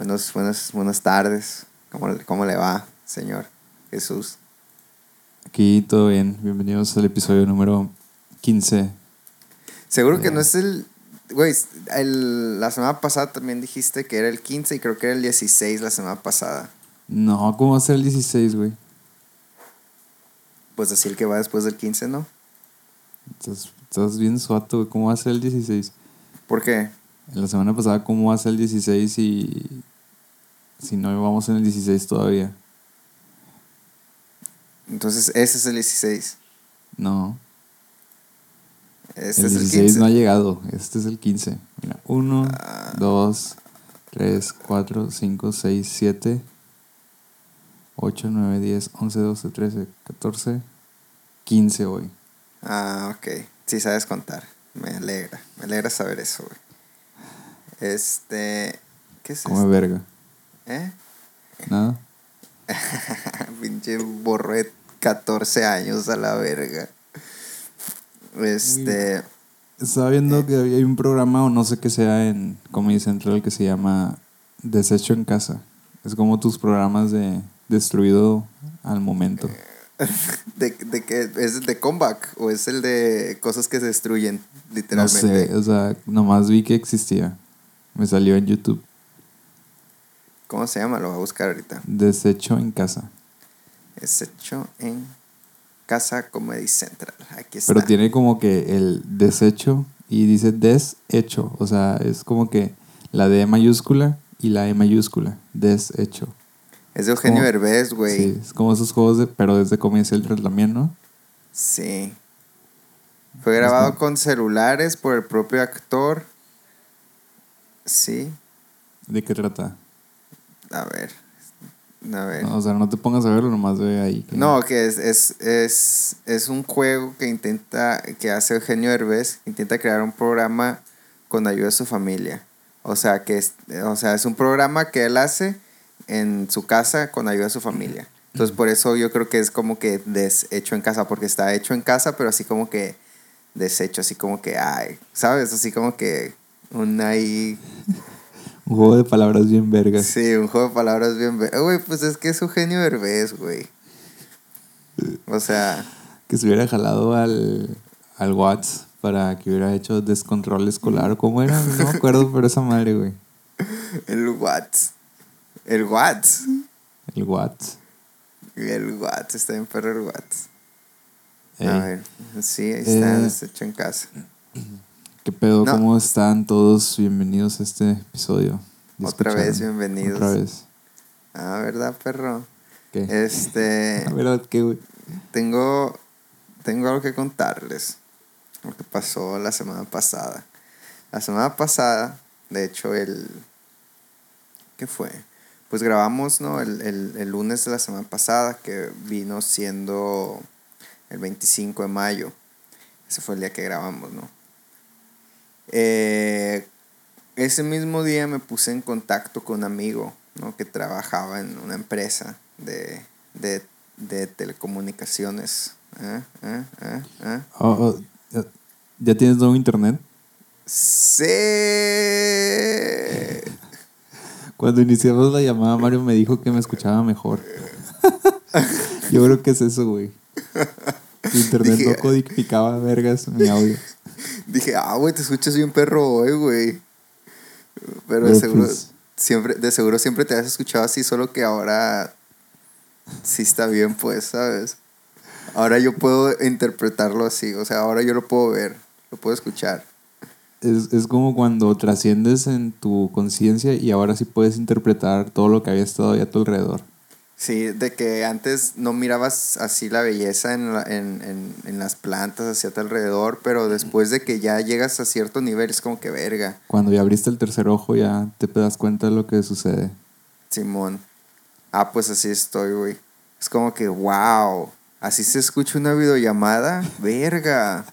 Buenos, buenas, buenas tardes. ¿Cómo, ¿Cómo le va, señor Jesús? Aquí todo bien. Bienvenidos al episodio número 15. Seguro que no es el... Güey, el- la semana pasada también dijiste que era el 15 y creo que era el 16 la semana pasada. No, ¿cómo va a ser el 16, güey? Pues así el que va después del 15, ¿no? Estás, estás bien suato, güey. ¿Cómo va a ser el 16? ¿Por qué? La semana pasada, ¿cómo va a ser el 16 y si no vamos en el 16 todavía? Entonces ese es el 16. No. Este el es el 16 15. no ha llegado. Este es el 15. Mira, 1, Ah. 2, 3, 4, 5, 6, 7, 8, 9, 10, 11, 12, 13, 14, 15 hoy. Ah, ok. Sí sabes contar. Me alegra. Me alegra saber eso, güey. Este... ¿Qué es Come esto? verga. ¿Eh? Nada. Pinche borro de 14 años a la verga. Este... Estaba viendo que había- hay un programa, o no sé qué sea, en Comedy Central que se llama Desecho en Casa. Es como tus programas de destruido al momento. ¿De, de qué? ¿Es el de comeback o es el de cosas que se destruyen, No literalmente? sé, o sea, nomás vi que existía. Me salió en YouTube. ¿Cómo se llama? Lo voy a buscar ahorita. Desecho en Casa. Es hecho en Casa Comedy Central. Aquí está. Pero tiene como que el desecho y dice deshecho. O sea, es como que la D mayúscula y la E mayúscula. Deshecho. Es de Eugenio como- güey. Sí, es como esos juegos de, pero desde Comedy Central también, ¿no? Sí. Fue grabado Está- con celulares por el propio actor. Sí. ¿De qué trata? A ver. A ver. O sea, no te pongas a verlo, nomás ve ahí. que- No, que es, es, es, es un juego que intenta, que hace Eugenio Derbez, intenta crear un programa con ayuda de su familia. O sea, que es, o sea, es un programa que él hace en su casa con ayuda de su familia. Entonces, por eso yo creo que es como que deshecho en casa, porque está hecho en casa, pero así como que deshecho, así como que, ay, ¿sabes? Así como que un ahí Un juego de palabras bien vergas. Sí, un juego de palabras bien... ve- Güey, pues es que es Eugenio Derbez, güey. O sea, Que se hubiera jalado al, al Watts para que hubiera hecho descontrol escolar. ¿Cómo era? No me acuerdo, pero esa madre, güey. el Watts. El Watts. El Watts. El Watts, está en perro el Watts. A ver, sí, ahí está, Eh. deshecho en casa. ¿Qué pedo? No. ¿Cómo están todos? Bienvenidos a este episodio. ¿Ya Otra vez, bienvenidos. Otra vez. Ah, ¿verdad, perro? ¿Qué? Este, La verdad que, güey. tengo, tengo algo que contarles. Lo que pasó la semana pasada. La semana pasada, de hecho, el... ¿Qué fue? Pues grabamos, ¿no? El, el, el lunes de la semana pasada, que vino siendo el 25 de mayo. Ese fue el día que grabamos, ¿no? Eh, ese mismo día me puse en contacto con un amigo, ¿no? Que trabajaba en una empresa de, de, de telecomunicaciones. ¿Eh? ¿Eh? ¿Eh? Oh, oh, ya- ¿Ya tienes nuevo internet? Sí. Cuando iniciamos la llamada, Mario me dijo que me escuchaba mejor. Yo creo que es eso, güey. Internet Dije- no codificaba vergas mi audio. Dije, ah, güey, te escuchas bien perro hoy, güey. Pero de seguro, pues- siempre, de seguro siempre te has escuchado así, solo que ahora sí está bien, pues, ¿sabes? Ahora yo puedo interpretarlo así, o sea, ahora yo lo puedo ver, lo puedo escuchar. Es, es como cuando trasciendes en tu conciencia y ahora sí puedes interpretar todo lo que había estado ahí a tu alrededor. Sí, de que antes no mirabas así la belleza en, la- en, en, en las plantas hacia tu alrededor, pero después de que ya llegas a cierto nivel es como que verga, Cuando ya abriste el tercer ojo ya te das cuenta de lo que sucede. Simón. Ah, pues así estoy, güey. Es como que, wow, así se escucha una videollamada, verga.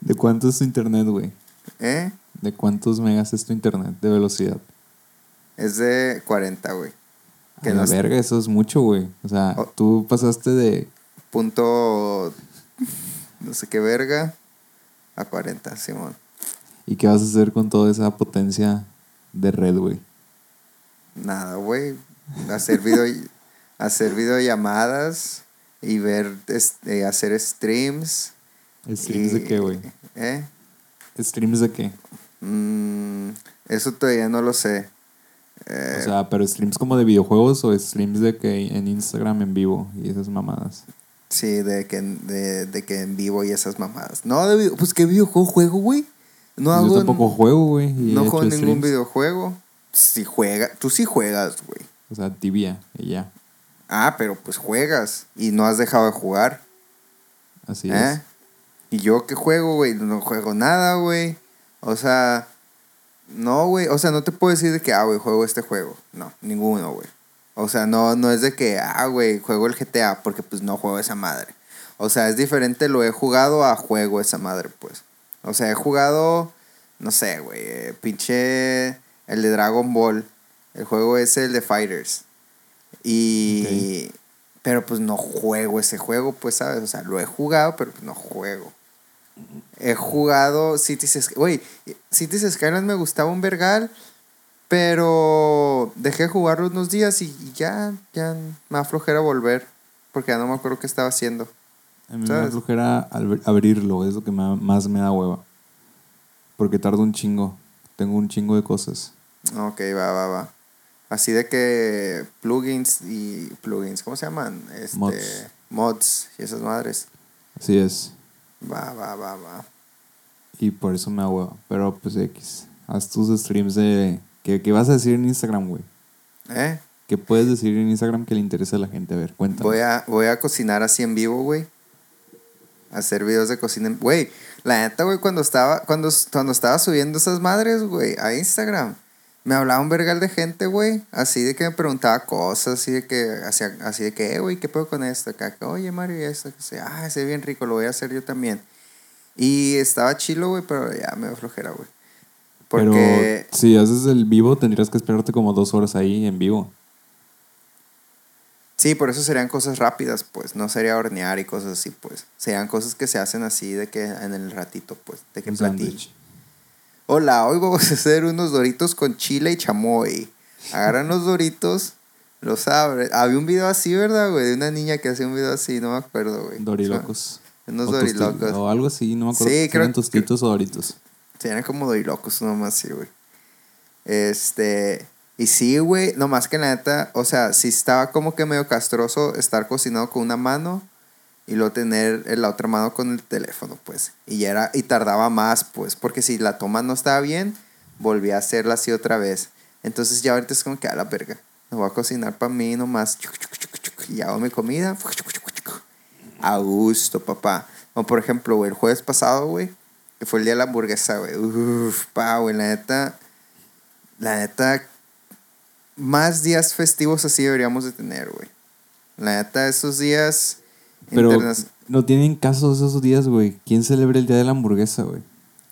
¿De cuánto es tu internet, güey? ¿Eh? ¿De cuántos megas es tu internet de velocidad? Es de 40, güey. Que A no la verga, eso es mucho, güey. O sea, Oh. tú pasaste de Punto, no sé qué verga, a 40, Simón. ¿Y qué vas a hacer con toda esa potencia de red, güey? nada, güey. Hacer video, hacer videollamadas y ver, este, hacer streams. ¿Streams de qué, güey? ¿Eh? ¿Streams de qué? Mm, eso todavía no lo sé. Eh, O sea, pero streams como de videojuegos o streams de que en Instagram en vivo y esas mamadas. sí, de que, de, de que en vivo y esas mamadas. No, de pues ¿qué videojuego juego, güey? No hago. yo tampoco juego, güey. no he juego ningún streams. videojuego. Si juega, tú sí juegas, güey. O sea, tibia y ya. Ah, pero pues juegas y no has dejado de jugar. Así ¿Eh? es. Y yo que juego, güey, no juego nada, güey. O sea, no, güey. O sea, no te puedo decir de que, ah, güey, juego este juego. No, ninguno, güey. O sea, no, no es de que, ah, güey, juego el GTA porque pues no juego esa madre. O sea, es diferente lo he jugado a juego esa madre, pues. O sea, he jugado, no sé, güey, eh, pinche el de Dragon Ball. El juego es el de Fighters. Y... Pero pues no juego ese juego, pues, ¿sabes? O sea, lo he jugado, pero pues no juego. He jugado Cities Sky- Güey, Cities Skyline me gustaba un vergal, pero dejé de jugarlo unos días y, ya, ya me aflojera volver. Porque ya no me acuerdo qué estaba haciendo. A mí me ¿sabes? da flojera al- abrirlo, es lo que más me da hueva. Porque tarda un chingo. Tengo un chingo de cosas. Ok, va, va, va. Así de que plugins y plugins, ¿cómo se llaman? Este, Mods. Mods y esas madres. Así es. Va, va, va, va. Y por eso me hueva. Pero pues X. Haz tus streams de... ¿Qué, qué vas a decir en Instagram, güey? ¿Eh? ¿Qué puedes decir en Instagram que le interese a la gente? A ver, cuéntame. Voy a, voy a cocinar así en vivo, güey. Hacer videos de cocina. en- Güey, la neta, güey, cuando estaba, cuando, cuando estaba subiendo esas madres, güey, a Instagram, me hablaba un vergal de gente, güey. Así de que me preguntaba cosas, así de que, hacía, así de que, eh, güey, ¿qué puedo con esto? Acá, que, Oye, Mario, y esto, que sea, ah, se ve bien rico, lo voy a hacer yo también. Y estaba chilo, güey, pero ya me dio flojera, güey. Porque. Pero si haces el vivo, tendrías que esperarte como dos horas ahí en vivo. Sí, por eso serían cosas rápidas, pues. No sería hornear y cosas así, pues. Serían cosas que se hacen así de que en el ratito, pues. De que platillo. Hola, hoy vamos a hacer unos doritos con chile y chamoy. Agarran los doritos, los abren. Había un video así, ¿verdad, güey? De una niña que hacía un video así, no me acuerdo, güey. Dorilocos. Unos O tosti- dorilocos. O algo así, no me acuerdo. Sí, si creo eran tostitos o doritos. Eran como dorilocos nomás, sí, güey. Este. Y sí, güey, nomás que la neta, o sea, sí estaba como que medio castroso estar cocinado con una mano y luego tener en la otra mano con el teléfono, pues. Y ya era, y tardaba más, pues, porque si la toma no estaba bien, volví a hacerla así otra vez. Entonces ya ahorita es como que a la verga. Me voy a cocinar para mí nomás. Y hago mi comida. A gusto, papá. O por ejemplo, el jueves pasado, güey, que fue el día de la hamburguesa, güey. Uf, pa, güey, la neta. La neta. Más días festivos así deberíamos de tener, güey. La neta, esos días. Pero internas- no tienen caso esos días, güey. ¿Quién celebra el día de la hamburguesa, güey?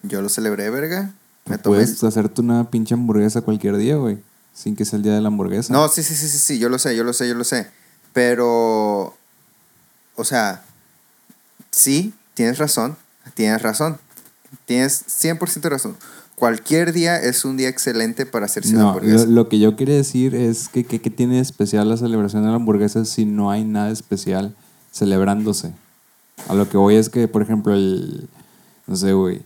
Yo lo celebré, verga. Me tomé. Puedes hacerte una pinche hamburguesa cualquier día, güey. Sin que sea el día de la hamburguesa. No, sí, sí, sí, sí, sí, yo lo sé, yo lo sé, yo lo sé. Pero. O sea. Sí, tienes razón. Tienes razón. Tienes 100% razón. Cualquier día es un día excelente para hacerse una No, hamburguesa. lo, lo que yo quería decir es que ¿qué tiene de especial la celebración de la hamburguesa si no hay nada especial celebrándose? A lo que voy es que, por ejemplo, el. No sé, güey.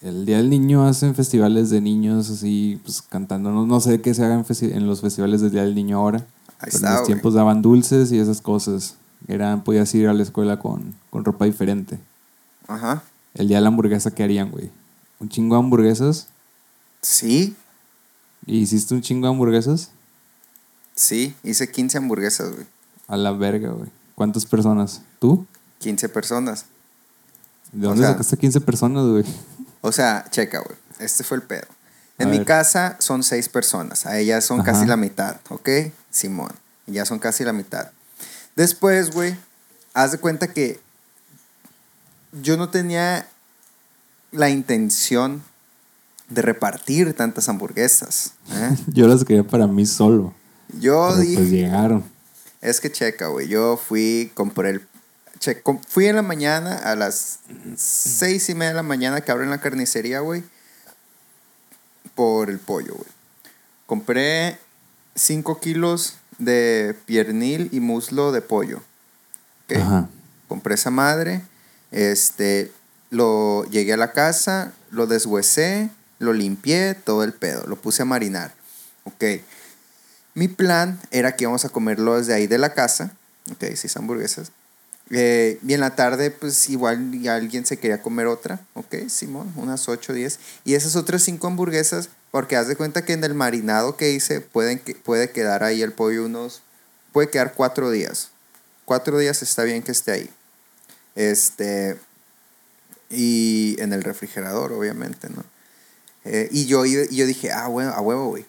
El Día del Niño hacen festivales de niños así, pues cantando. No, no sé qué se hagan en los festivales del Día del Niño ahora. Ahí pero está, en los tiempos daban dulces y esas cosas. Eran, podías ir a la escuela con, con ropa diferente. Ajá. El día de la hamburguesa, ¿qué harían, güey? ¿Un chingo de hamburguesas? Sí, ¿Y hiciste un chingo de hamburguesas? sí. Hice 15 hamburguesas, güey. A la verga, güey. ¿Cuántas personas? ¿Tú? 15 personas. ¿De O dónde sea- sacaste 15 personas, güey? O sea, checa, güey. Este fue el pedo. A En mi ver. casa son seis personas. A ellas son Ajá. casi la mitad, ¿ok? Simón. Ya son casi la mitad. Después, güey, haz de cuenta que yo no tenía la intención de repartir tantas hamburguesas. ¿eh? Yo las quería para mí solo. Yo pero dije, pues llegaron. Es que checa, güey. Yo fui, compré el. che- com- fui en la mañana, a las seis y media de la mañana que abren la carnicería, güey. Por el pollo, güey. Compré 5 kilos de piernil y muslo de pollo. Ajá. Compré esa madre. Este, lo llegué a la casa, lo deshuesé, lo limpié, todo el pedo. Lo puse a marinar. Ok. Mi plan era que íbamos a comerlo desde ahí de la casa. Ok, seis hamburguesas. Eh, y en la tarde, pues igual alguien se quería comer otra. Ok, Simón, unas 8 o 10. Y esas otras cinco hamburguesas, porque haz de cuenta que en el marinado que hice pueden puede quedar ahí el pollo unos. Puede quedar cuatro días. Cuatro días está bien que esté ahí. Este. Y en el refrigerador, obviamente, ¿no? Eh, y yo, yo dije, ah, bueno, a huevo, güey.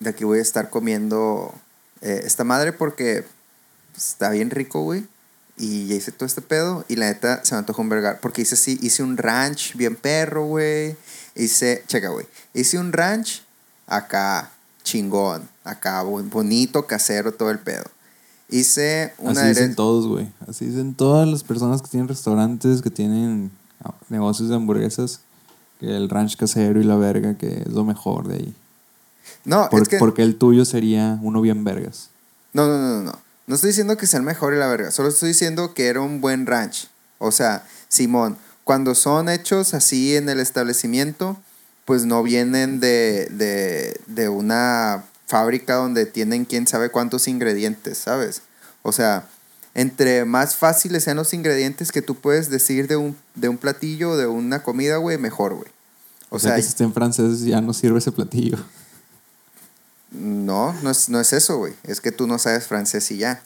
De aquí voy a estar comiendo eh, esta madre porque pues, está bien rico, güey. Y ya hice todo este pedo. Y la neta se me antojó un vergar. Porque hice así, hice un ranch bien perro, güey. Hice, checa, güey. Hice un ranch acá, chingón. Acá, bon- bonito, casero, todo el pedo. Hice una Así dicen todos, güey. Así dicen todas las personas que tienen restaurantes, que tienen ah, negocios de hamburguesas, que el ranch casero y la verga, que es lo mejor de ahí. No, Por- es que. Porque el tuyo sería uno bien vergas. No, no, no, no, no. Estoy diciendo que sea el mejor y la verga. Solo estoy diciendo que era un buen ranch. O sea, Simón, cuando son hechos así en el establecimiento, pues no vienen de, de, de una fábrica donde tienen quién sabe cuántos ingredientes, ¿sabes? O sea, entre más fáciles sean los ingredientes que tú puedes decir de un, de un platillo, de una comida, güey, mejor, güey. O, sea, que si está en francés ya no sirve ese platillo. No, no es, no es eso, güey. Es que tú no sabes francés y ya.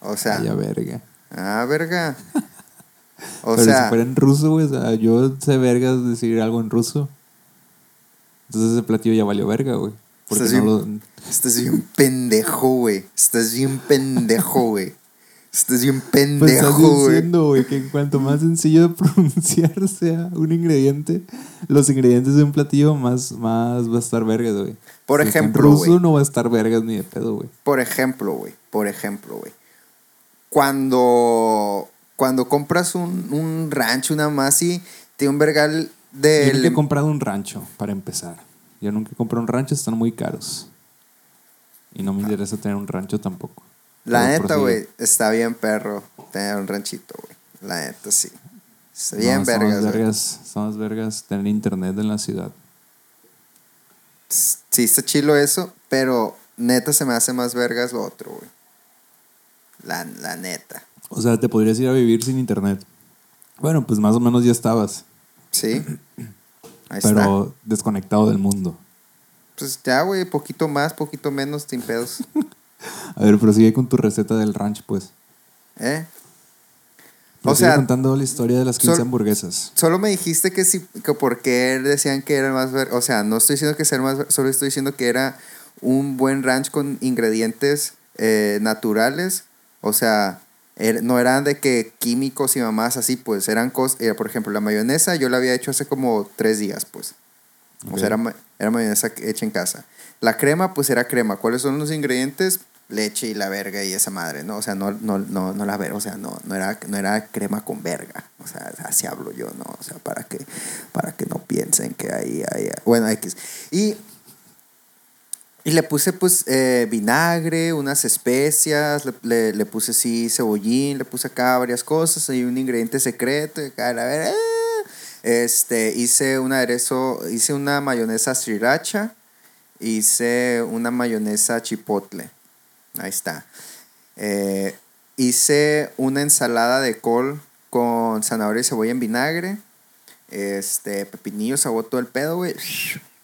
O sea, Vaya verga. ah, verga. O Pero sea, si fuera en ruso, güey, o sea, yo sé vergas decir algo en ruso. Entonces ese platillo ya valió verga, güey. Porque Estás no bien- lo... estás bien pendejo, güey. Estás bien pendejo, güey. Estás bien Pues pendejo, güey. diciendo, güey, que en cuanto más sencillo de pronunciar sea un ingrediente, los ingredientes de un platillo más, más va a estar vergas, güey. Por en ejemplo, güey. no va a estar vergas ni de pedo, güey. Por ejemplo, güey. Por ejemplo, güey. Cuando, cuando compras un, un rancho, una más y tiene un vergal Yo de... nunca he comprado un rancho, para empezar. Yo nunca he comprado un rancho, están muy caros. Y no me interesa tener un rancho tampoco. La Pero neta, güey, está bien perro tener un ranchito, güey. La neta, sí. Está No, bien son vergas, güey. vergas, son las vergas tener internet en la ciudad. Sí, está chilo eso, pero neta se me hace más vergas lo otro, güey. La, la neta. O sea, te podrías ir a vivir sin internet. Bueno, pues más o menos ya estabas, Sí. Ahí está. pero desconectado del mundo. Pues ya, güey, poquito más, poquito menos, sin pedos. A ver, prosigue con tu receta del ranch, pues. ¿Eh? O sea, contando la historia de las 15 sol- hamburguesas. solo me dijiste que sí, que por qué decían que era más ver, o sea, no estoy diciendo que sea más solo estoy diciendo que era un buen ranch con ingredientes eh, naturales, o sea, er- no eran de que químicos y mamás así, pues eran cosas, por ejemplo, la mayonesa yo la había hecho hace como tres días, pues, o sea, era, era mayonesa hecha en casa. La crema, pues era crema. ¿Cuáles son los ingredientes? Leche y la verga y esa madre, ¿no? O sea, no, no, no, no la verga, o sea, no, no, era, no era crema con verga. O sea, así hablo yo, ¿no? O sea, para que, para que no piensen que ahí hay... Bueno, X. Y, y le puse, pues, eh, vinagre, unas especias, le, le, le puse, sí, cebollín, le puse acá varias cosas, y un ingrediente secreto, y acá, la verga... Este, hice un aderezo, hice una mayonesa sriracha, hice una mayonesa chipotle. Ahí está. Eh, hice una ensalada de col con zanahoria y cebolla en vinagre. Este, pepinillo, sabor todo el pedo, güey.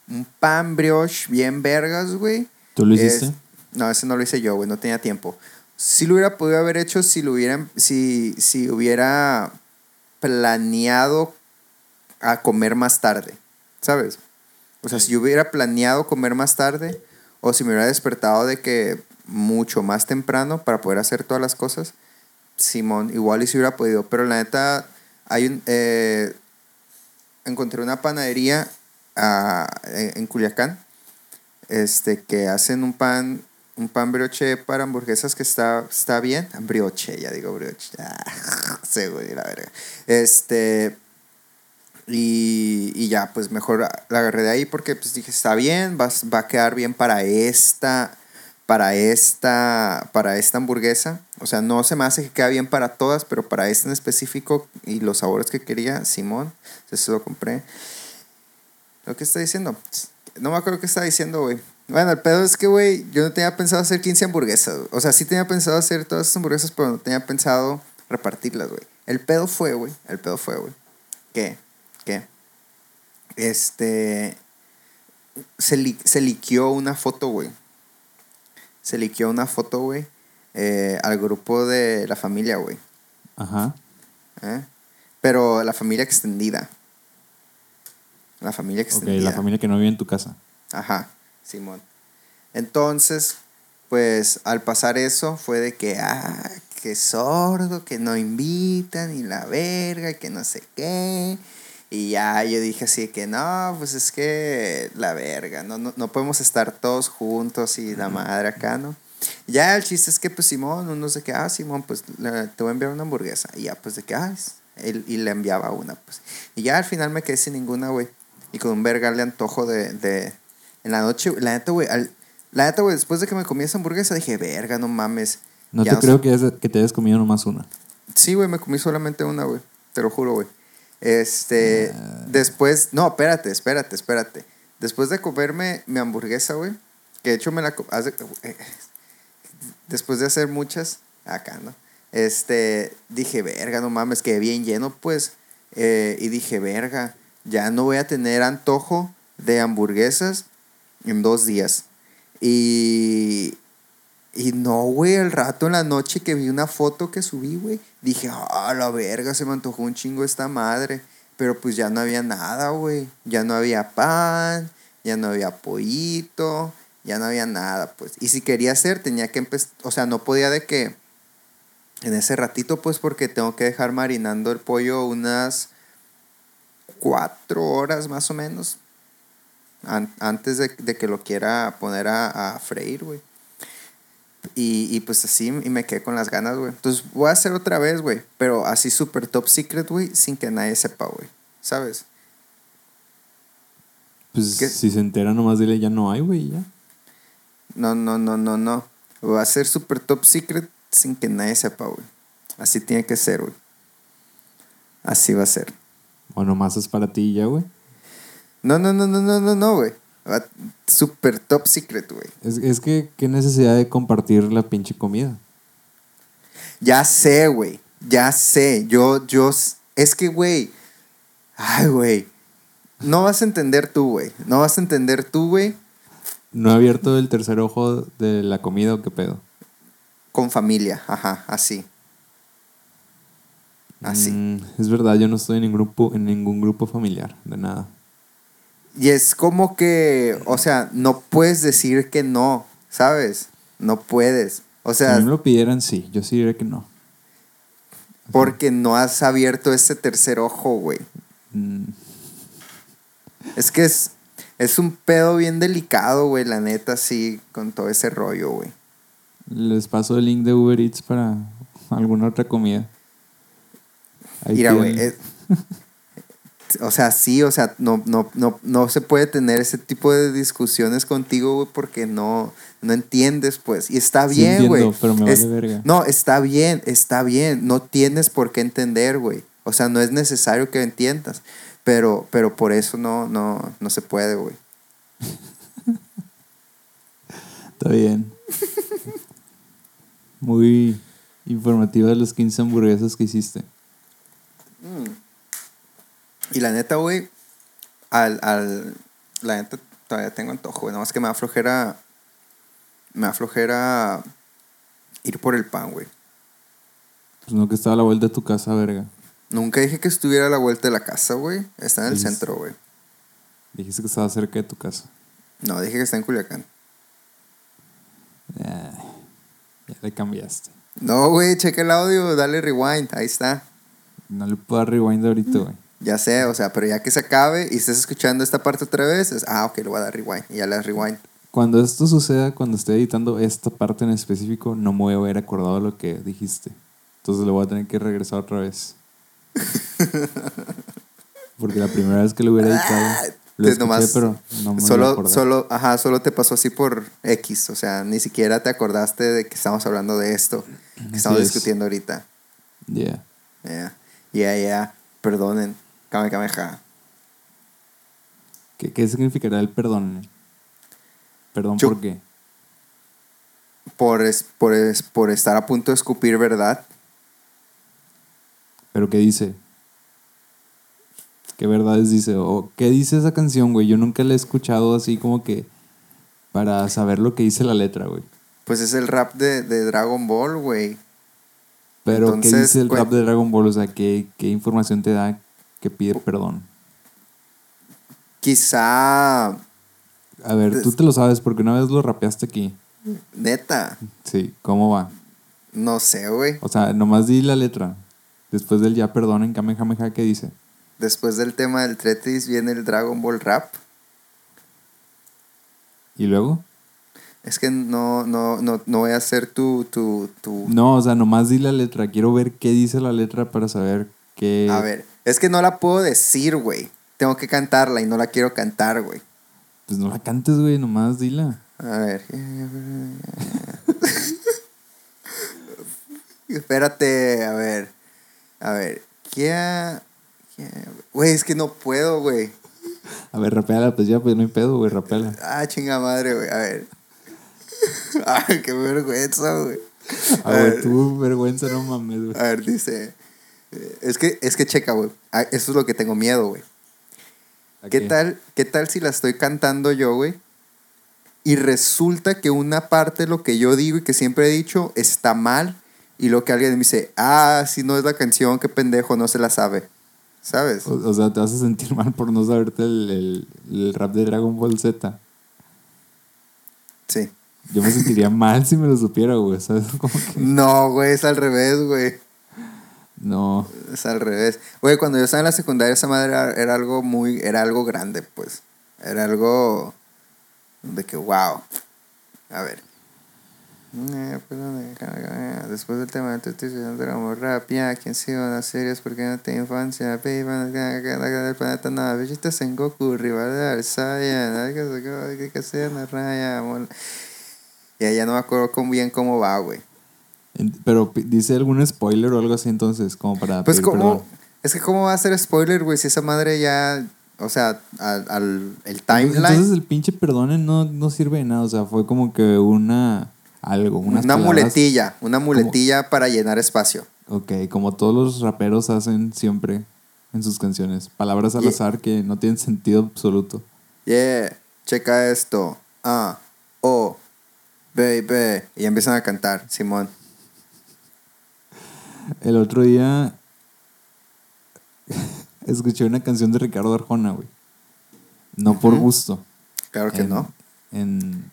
Un pan brioche bien vergas, güey. ¿Tú lo Es- hiciste? no, ese no lo hice yo, güey, no tenía tiempo. Sí lo hubiera podido haber hecho si lo hubieran, si, si hubiera planeado a comer más tarde, ¿sabes? O sea, si yo hubiera planeado comer más tarde o si me hubiera despertado de que mucho más temprano para poder hacer todas las cosas, Simón, igual y si hubiera podido, pero la neta, hay un, eh, encontré una panadería ah, en, Culiacán este, que hacen un pan, un pan brioche para hamburguesas que está, está bien. Brioche, ya digo brioche. Ah, güey, la verga. Este, y, y ya, pues mejor la agarré de ahí porque pues dije, está bien, va, va a quedar bien para esta, para esta, para esta hamburguesa. O sea, no se me hace que queda bien para todas, pero para esta en específico y los sabores que quería, Simón, eso lo compré. ¿Lo que está diciendo? No me acuerdo qué está diciendo, güey. Bueno, el pedo es que, güey, yo no tenía pensado hacer 15 hamburguesas. O sea, sí tenía pensado hacer todas esas hamburguesas, pero no tenía pensado repartirlas, güey. El pedo fue, güey. El pedo fue, güey. ¿Qué? ¿Qué? Este. Se, se liqueó una foto, güey. Se liqueó una foto, güey. Eh, al grupo de la familia, güey. Ajá. ¿Eh? Pero la familia extendida. La familia extendida. Ok, la familia que no vive en tu casa. Ajá, Simón. Entonces, pues al pasar eso fue de que, ah, que sordo, que no invitan y la verga, que no sé qué. Y ya yo dije así que no, pues es que la verga, no, no, podemos estar todos juntos y la madre acá, ¿no? ya el chiste es que pues Simón, uno se que, ah, Simón, pues te voy a enviar una hamburguesa. Y ya pues de que, ah, él, y le enviaba una, pues. Y ya al final me quedé sin ninguna, güey. Y con un verga le antojo de, de, en la noche, la neta, güey, la neta, güey, después de que me comí esa hamburguesa dije, verga, no mames. No te creo que, que te hayas comido nomás una. Sí, güey, me comí solamente una, güey. Te lo juro, güey. Este, ah. después, no, espérate, espérate, espérate. Después de comerme mi hamburguesa, güey, que de hecho me la... Eh, después de hacer muchas, acá, ¿no? Este, dije, verga, no mames, quedé bien lleno, pues. Eh, y dije, verga, ya no voy a tener antojo de hamburguesas en dos días. Y, y no, güey, el rato en la noche que vi una foto que subí, güey, dije, ah, la verga, se me antojó un chingo esta madre. Pero pues ya no había nada, güey. Ya no había pan, ya no había pollito, ya no había nada, pues. Y si quería hacer, tenía que empezar, o sea, no podía de que en ese ratito, pues porque tengo que dejar marinando el pollo unas cuatro horas más o menos. antes de, que lo quiera poner a, a freír, güey. Y, y, pues así y me quedé con las ganas, güey. Entonces voy a hacer otra vez, güey. Pero así súper top secret, güey, sin que nadie sepa, güey. ¿Sabes? Pues si se entera nomás dile ya no hay, güey, ya. No, no, no, no, no. Va a ser súper top secret sin que nadie sepa, güey. Así tiene que ser, güey. Así va a ser. O nomás es para ti ya, güey. No, no, no, no, no, no, no, güey. Super top secret, güey. Es, es que, qué necesidad de compartir la pinche comida. Ya sé, güey. Ya sé. Yo, yo. Es que, güey. Ay, güey. No vas a entender tú, güey. No vas a entender tú, güey. ¿No ha abierto el tercer ojo de la comida o qué pedo? Con familia, ajá, así. Así. Mm, es verdad, yo no estoy en ningún grupo, en ningún grupo familiar, de nada. Y es como que, o sea, no puedes decir que no, ¿sabes? No puedes. O sea. Si me lo pidieran, sí. Yo sí diría que no. Porque no has abierto ese tercer ojo, güey. Mm. Es que es, es un pedo bien delicado, güey, la neta, sí, con todo ese rollo, güey. Les paso el link de Uber Eats para alguna otra comida. Mira, güey. o sea, sí, o sea, no, no, no, no se puede tener ese tipo de discusiones contigo, güey, porque no, no entiendes, pues. Y está bien, güey. pero me vale verga. No, está bien, está bien. No tienes por qué entender, güey. O sea, no es necesario que entiendas. Pero, pero por eso no, no, no se puede, güey. está bien. Muy informativa de los 15 hamburguesas que hiciste. Mm. Y la neta, güey, al, al, la neta todavía tengo antojo, güey. Nada más que me da flojera, me da flojera ir por el pan, güey. Pues no que estaba a la vuelta de tu casa, verga. Nunca dije que estuviera a la vuelta de la casa, güey. Está en el centro, güey. Dijiste que estaba cerca de tu casa. No, dije que está en Culiacán. ya le cambiaste. No, güey, checa el audio, dale rewind, ahí está. No le puedo dar rewind ahorita, güey. Ya sé, o sea, pero ya que se acabe y estés escuchando esta parte otra vez, es, ah, ok, le voy a dar rewind. Y ya le das rewind. Cuando esto suceda, cuando esté editando esta parte en específico, no me voy a haber acordado de lo que dijiste. Entonces le voy a tener que regresar otra vez. Porque la primera vez que lo hubiera editado, Lo te escuché, nomás- pero no me solo, solo, ajá, solo te pasó así por X, o sea, ni siquiera te acordaste de que estamos hablando de esto, que estamos es. discutiendo ahorita. Yeah. Ya, ya, ya, perdonen, Kame Kame Ja. ¿Qué, qué significará el perdón? ¿Perdón Yo- por qué? Por, es- por, es- por estar a punto de escupir verdad. ¿Pero qué dice? ¿Qué verdades dice? ¿O qué dice esa canción, güey? Yo nunca la he escuchado así como que para saber lo que dice la letra, güey. Pues es el rap de, de Dragon Ball, güey. Pero ¿qué dice el rap de Dragon Ball? O sea, ¿qué, qué información te da que pide perdón? Quizá, A ver, tú te lo sabes porque una vez lo rapeaste aquí. neta, Sí, ¿cómo va? no sé, güey. O sea, nomás di la letra. Después del ya perdón en Kamehameha, ¿qué dice? Después del tema del Tetris viene el Dragon Ball rap. ¿Y luego? Es que no, no, no, no voy a hacer tu, tu, tu... No, o sea, nomás di la letra. Quiero ver qué dice la letra para saber A ver, es que no la puedo decir, güey. Tengo que cantarla y no la quiero cantar, güey. Pues no la cantes, güey, nomás dila. A ver. Espérate, a ver. A ver. ¿Qué? Güey, es que no puedo, güey. A ver, rapeala, pues ya, pues no hay pedo, güey, rapeala. Ah, chinga madre, güey. A ver. Ay, qué vergüenza, güey. Ah, güey, tú, vergüenza, no mames, güey. A ver, dice. Eh, Es que, es que checa, güey. Ah, Eso es lo que tengo miedo, güey. ¿A ¿Qué tal, ¿Qué tal si la estoy cantando yo, güey? Y resulta que una parte de lo que yo digo y que siempre he dicho está mal. Y lo que alguien me dice, ah, si no es la canción, qué pendejo, no se la sabe. ¿Sabes? O, o sea, te vas a sentir mal por no saberte el, el- el rap de Dragon Ball Z. Sí. Yo me sentiría mal si me lo supiera, güey, ¿sabes? Como que... No, güey, es al revés, güey. No. Es al revés. Güey, cuando yo estaba en la secundaria, esa madre era, era algo muy, era algo grande, pues. Era algo de que, wow. A ver. Eh, eh, Después del tema de tu drama rap, ya, ¿quién sigue las series? Porque no te infancia, baby, el planeta nada, visitas en Goku, rival de Saiyan, que una raya. Y ya no me acuerdo bien cómo va, güey. Pero dice algún spoiler o algo así entonces, como para Pues como, es que cómo va a ser spoiler, güey, si esa madre ya, o sea, al, al- el timeline, Entonces el pinche perdón no, no sirve de nada, o sea, fue como que una... Algo, unas una palabras- muletilla, una muletilla para llenar espacio. Ok, como todos los raperos hacen siempre en sus canciones. Palabras al azar que no tienen sentido absoluto. Yeah, checa esto. Ah, oh, baby. Y empiezan a cantar, Simón. El otro día escuché una canción de Ricardo Arjona, güey. No por gusto. Claro que En- no. En,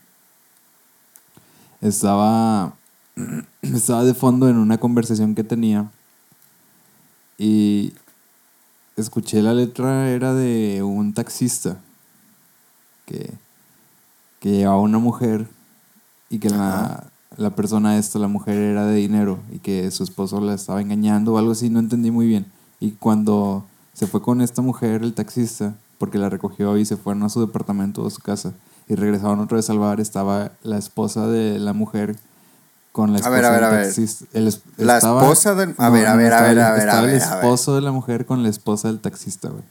estaba, estaba de fondo en una conversación que tenía y escuché la letra, era de un taxista que, que llevaba una mujer y que Ajá. la persona esta, la mujer era de dinero y que su esposo la estaba engañando o algo así, no entendí muy bien. Y cuando se fue con esta mujer, el taxista, porque la recogió y se fueron a su departamento o a su casa y regresaron otra vez al bar, estaba la esposa de la mujer con la A esposa ver, a ver, del a ver. taxista. El es- La estaba- esposa del- a ver, a ver, a estaba ver, el- a ver, a estaba ver, el a ver. esposo de la mujer con la esposa del taxista, güey.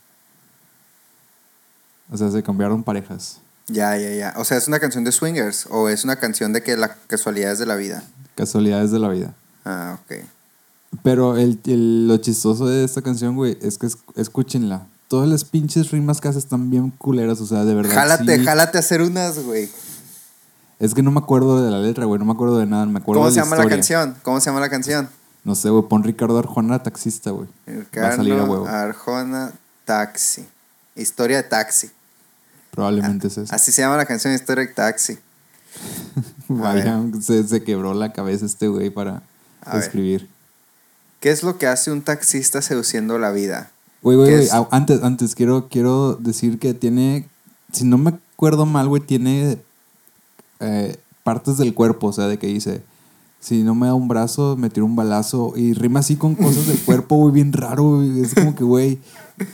O sea, se cambiaron parejas. Ya, ya, ya. O sea, ¿es una canción de swingers o es una canción de que la casualidades de la vida? Casualidades de la vida. Ah, ok. Pero el, el- lo chistoso de esta canción, güey, es que es- escúchenla. Todas las pinches rimas que hace están bien culeras, o sea, de verdad. Jálate, sí. jálate a hacer unas, güey. Es que no me acuerdo de la letra, güey, no me acuerdo de nada, me acuerdo ¿Cómo de se la llama la canción? ¿Cómo se llama la canción? No sé, güey, pon Ricardo Arjona taxista, güey. Va a salir a huevo. Arjona Taxi. Historia de taxi. Probablemente es eso. Así se llama la canción Historia de taxi. Vaya, se, se quebró la cabeza este güey para A ver. escribir. ¿Qué es lo que hace un taxista seduciendo la vida? Güey, güey, ¿Qué güey, antes, antes quiero, quiero decir que tiene, si no me acuerdo mal, güey, tiene eh, partes del cuerpo, o sea, de que dice, si no me da un brazo, me tiro un balazo. Y rima así con cosas del cuerpo, güey, bien raro, güey. Es como que, güey,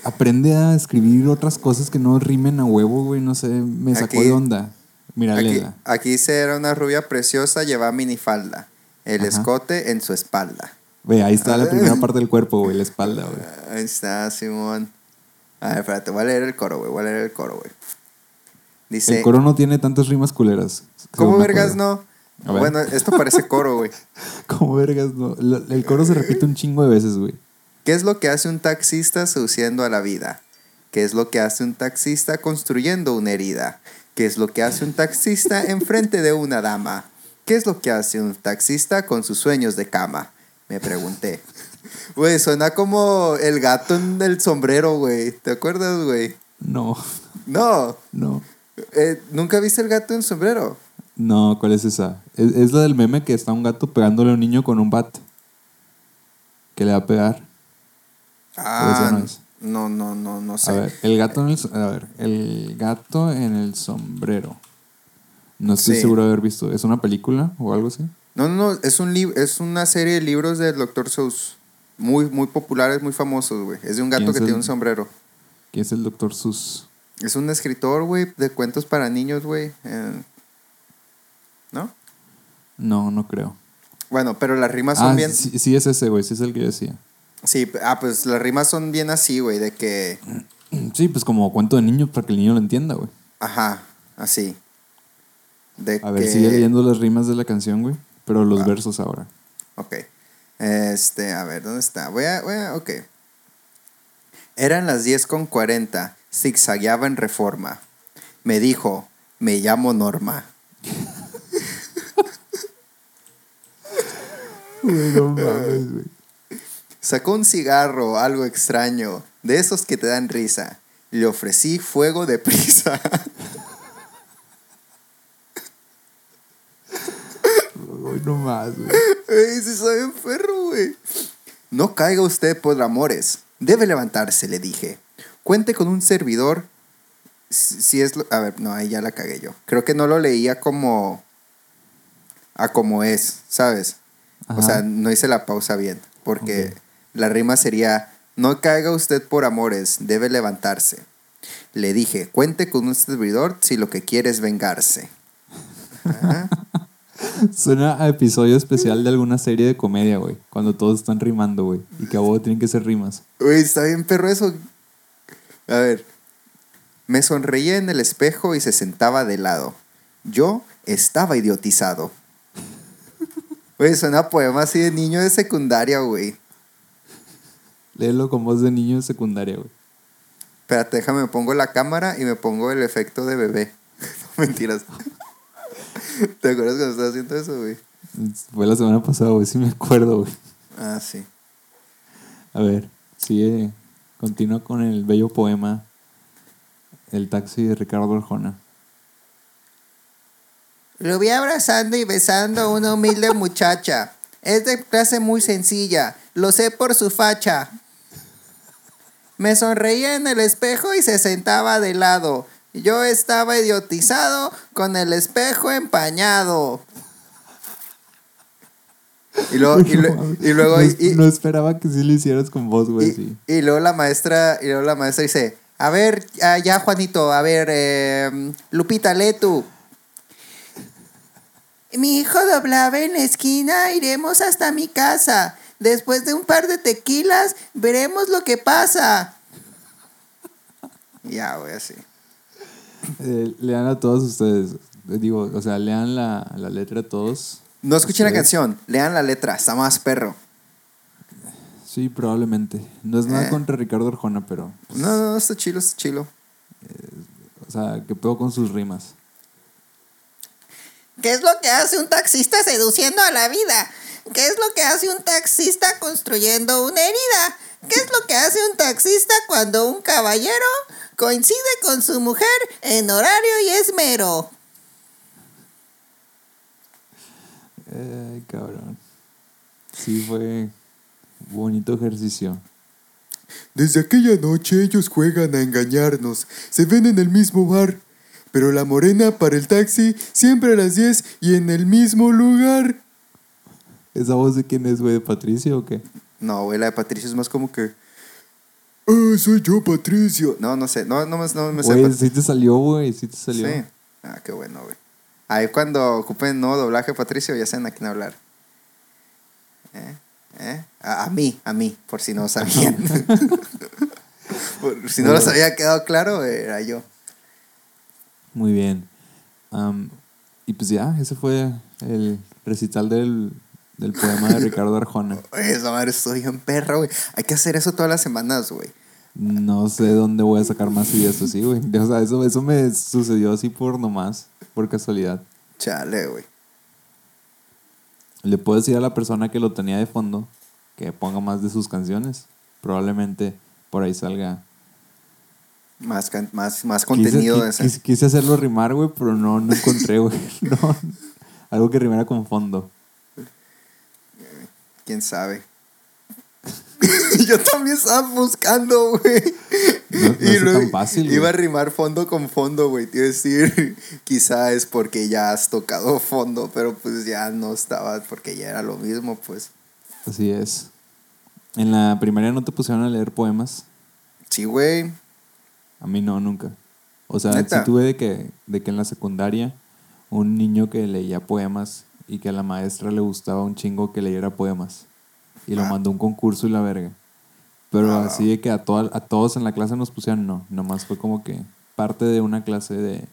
aprende a escribir otras cosas que no rimen a huevo, güey. No sé, me sacó Aquí- de onda. Mira, Aquí, léela. aquí dice era una rubia preciosa, llevaba minifalda. El Ajá. escote en su espalda. Ve, ahí está la primera parte del cuerpo, güey, la espalda, güey. Ahí está, Simón. A ver, espérate, voy a leer el coro, güey. Voy a leer el coro, güey. Dice. El coro no tiene tantas rimas culeras. ¿Cómo vergas no? Ver. Bueno, esto parece coro, güey. ¿Cómo vergas no? El coro se repite un chingo de veces, güey. ¿Qué es lo que hace un taxista seduciendo a la vida? ¿Qué es lo que hace un taxista construyendo una herida? ¿Qué es lo que hace un taxista enfrente de una dama? ¿Qué es lo que hace un taxista con sus sueños de cama? Me pregunté. Güey, suena como el gato en el sombrero, güey. ¿Te acuerdas, güey? No, No. no. Eh, ¿Nunca viste el gato en el sombrero? No, ¿cuál es esa? Es, es la del meme que está un gato pegándole a un niño con un bat. Que le va a pegar. Ah, no es. no, no, no, no sé. A ver, el gato en el, a ver, el gato en el sombrero. No estoy Sí. seguro de haber visto. ¿Es una película o algo así? No, no, no, es, un es una serie de libros del Dr. Seuss. Muy, muy populares, muy famosos, güey. Es de un gato ¿Quién es que tiene un sombrero. ¿Quién es el doctor Sus? Es un escritor, güey, de cuentos para niños, güey. eh, ¿No? No, no creo. Bueno, pero las rimas son Ah, bien. sí, sí es ese, güey. Sí es el que decía. Sí, ah, pues las rimas son bien así, güey, de que. Sí, pues como cuento de niño para que el niño lo entienda, güey. Ajá, así. De A ver, sigue leyendo las rimas de la canción, güey. Pero los Va. versos ahora. Ok. Este, a ver, ¿dónde está? Voy a, voy a, ok. Eran las 10 con 40, zigzagueaba en reforma. Me dijo, me llamo Norma. no mames, güey. Sacó un cigarro, algo extraño, de esos que te dan risa. Le ofrecí fuego de prisa. No más, güey. Ey, sí soy enfermo, güey. No caiga usted por amores. Debe levantarse, le dije. Cuente con un servidor. Si es lo- A ver, no, ahí ya la cagué yo. Creo que no lo leía como. A como es, ¿sabes? O sea, no hice la pausa bien. Porque. La rima sería: No caiga usted por amores, debe levantarse. Le dije: Cuente con un servidor si lo que quiere es vengarse. Ajá. Suena a episodio especial de alguna serie de comedia, güey. Cuando todos están rimando, güey. Y que a vos tienen que ser rimas. Uy, está bien perro eso. A ver. Me sonreía en el espejo y se sentaba de lado. Yo estaba idiotizado. Güey, suena a poema así de niño de secundaria, güey. Léelo con voz de niño de secundaria, güey. Espérate, déjame, me pongo la cámara y me pongo el efecto de bebé. No, mentiras. ¿Te acuerdas cuando estaba haciendo eso, güey? Fue la semana pasada, güey. Sí me acuerdo, güey. Ah, sí. A ver, sigue. Continúa con el bello poema El taxi de Ricardo Arjona. Lo vi abrazando y besando a una humilde muchacha. Es de clase muy sencilla, lo sé por su facha. Me sonreía en el espejo y se sentaba de lado. Yo estaba idiotizado con el espejo empañado. Y luego, y, lue- y luego, no, y- no esperaba que sí lo hicieras con voz, güey. y, sí. y luego la maestra, y luego la maestra dice, a ver, ya Juanito, a ver, eh, Lupita, lee tú. Mi hijo doblaba en la esquina, iremos hasta mi casa. Después de un par de tequilas, veremos lo que pasa. Ya, güey, así. Eh, lean a todos ustedes. Eh, Digo, o sea, lean la, la letra a todos. No escuchen la canción, lean la letra, está más perro. Sí, probablemente. No es nada Eh. contra Ricardo Arjona, pero. pues, No, no, está chilo, está chilo. O sea, que puedo con sus rimas. ¿Qué es lo que hace un taxista seduciendo a la vida? ¿Qué es lo que hace un taxista construyendo una herida? ¿Qué es lo que hace un taxista cuando un caballero coincide con su mujer en horario y esmero? Ay, cabrón. Sí, fue bonito ejercicio. Desde aquella noche ellos juegan a engañarnos. Se ven en el mismo bar. Pero la morena para el taxi siempre a las 10 y en el mismo lugar. ¿Esa voz de quién es, güey? ¿De Patricio o qué? No, güey, la de Patricio es más como que. "Ah, soy yo, Patricio. No, no sé, no, no, no me sé. Güey, sí te salió, güey, sí te salió. Sí. Ah, qué bueno, güey. Ahí cuando ocupen nuevo doblaje, Patricio, ya saben a quién hablar. ¿Eh? ¿Eh? A, a mí, a mí, por si no sabían. por si no les había quedado claro, era yo. Muy bien. Am, y pues ya, ese fue el recital del, del poema de Ricardo Arjona. Esa madre estoy bien perra, güey. Hay que hacer eso todas las semanas, güey. No sé dónde voy a sacar más ideas así, güey. O sea, eso, eso me sucedió así por nomás, por casualidad. Chale, güey. Le puedo decir a la persona que lo tenía de fondo que ponga más de sus canciones. Probablemente por ahí salga. Más, can- más, más Quise- contenido qui- de ese. quise, quise hacerlo rimar, güey, pero no, no encontré, güey. No, algo que rimara con fondo. ¿Quién sabe? Yo también estaba buscando, güey. No- no es tan fácil. Iba a rimar fondo con fondo, güey. Te iba a decir, quizá es porque ya has tocado fondo, pero pues ya no estaba, porque ya era lo mismo, pues. Así es. En la primaria no te pusieron a leer poemas. Sí, güey. A mí no, nunca. O sea, ¿Neta? sí tuve de que, de que en la secundaria un niño que leía poemas y que a la maestra le gustaba un chingo que leyera poemas. Y lo Ah. mandó a un concurso y la verga. Pero Ah. así de que a, toda- a todos en la clase nos pusieron, no. Nomás fue como que parte de una clase de, de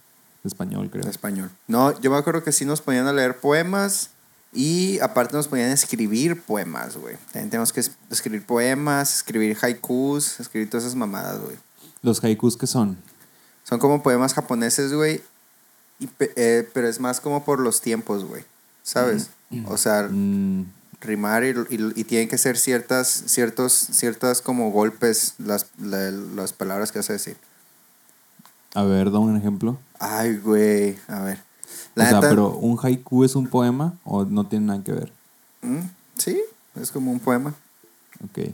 español, creo. En español. No, yo me acuerdo que sí nos ponían a leer poemas y aparte nos ponían a escribir poemas, güey. También tenemos que es- escribir poemas, escribir haikus, escribir todas esas mamadas, güey. Los haikus que son. Son como poemas japoneses, güey. y pe- eh, pero es más como por los tiempos, güey. ¿Sabes? O sea, Mm, rimar y, y, y tienen que ser ciertas, ciertos, ciertas como golpes las, la- las palabras que vas a decir. a ver, da un ejemplo. Ay, güey. A ver. La o sea, pero ¿un haiku es un poema o no tiene nada que ver? ¿Mm? Sí, es como un poema. Ok.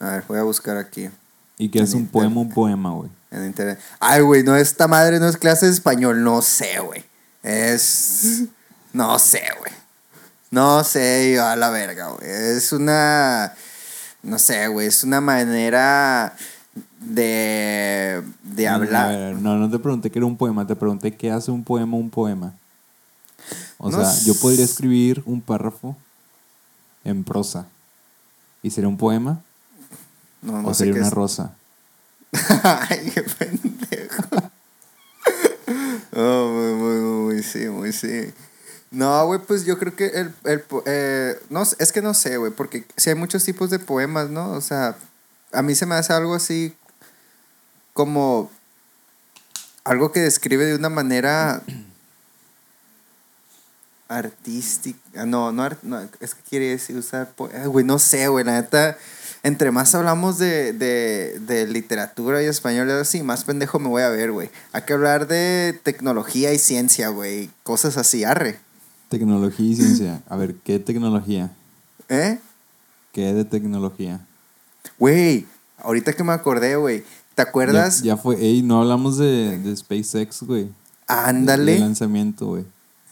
A ver, voy a buscar aquí ¿Y qué es un poema, un poema, güey? en internet. Ay, güey, no, esta madre no es clase de español. No sé, güey. Es. No sé, güey. No sé, yo a la verga, güey. Es una. No sé, güey. Es una manera de. de No, hablar. a ver, no, no te pregunté que era un poema, te pregunté qué hace un poema un poema. O No sea, yo podría escribir un párrafo en prosa. ¿Y sería un poema? No, no ¿O sería qué una es. rosa? Ay, qué pendejo. Oh, muy, muy, muy, muy, sí, muy, sí. No, güey, pues yo creo que el, el eh, no, es que no sé, güey, porque si hay muchos tipos de poemas, ¿no? O sea, a mí se me hace algo así como algo que describe de una manera artística. No, no, ar- no, es que quiere decir usar, po- eh, güey, no sé, güey, la neta, entre más hablamos de, de, de literatura y español así, más pendejo me voy a ver, güey. Hay que hablar de tecnología y ciencia, güey, cosas así, arre. Tecnología y ciencia. A ver, ¿qué tecnología? ¿Eh? ¿Qué de tecnología? Güey, ahorita que me acordé, güey, ¿te acuerdas? Ya, ya fue. Ey, no hablamos de, de SpaceX, güey. Ándale, lanzamiento, güey.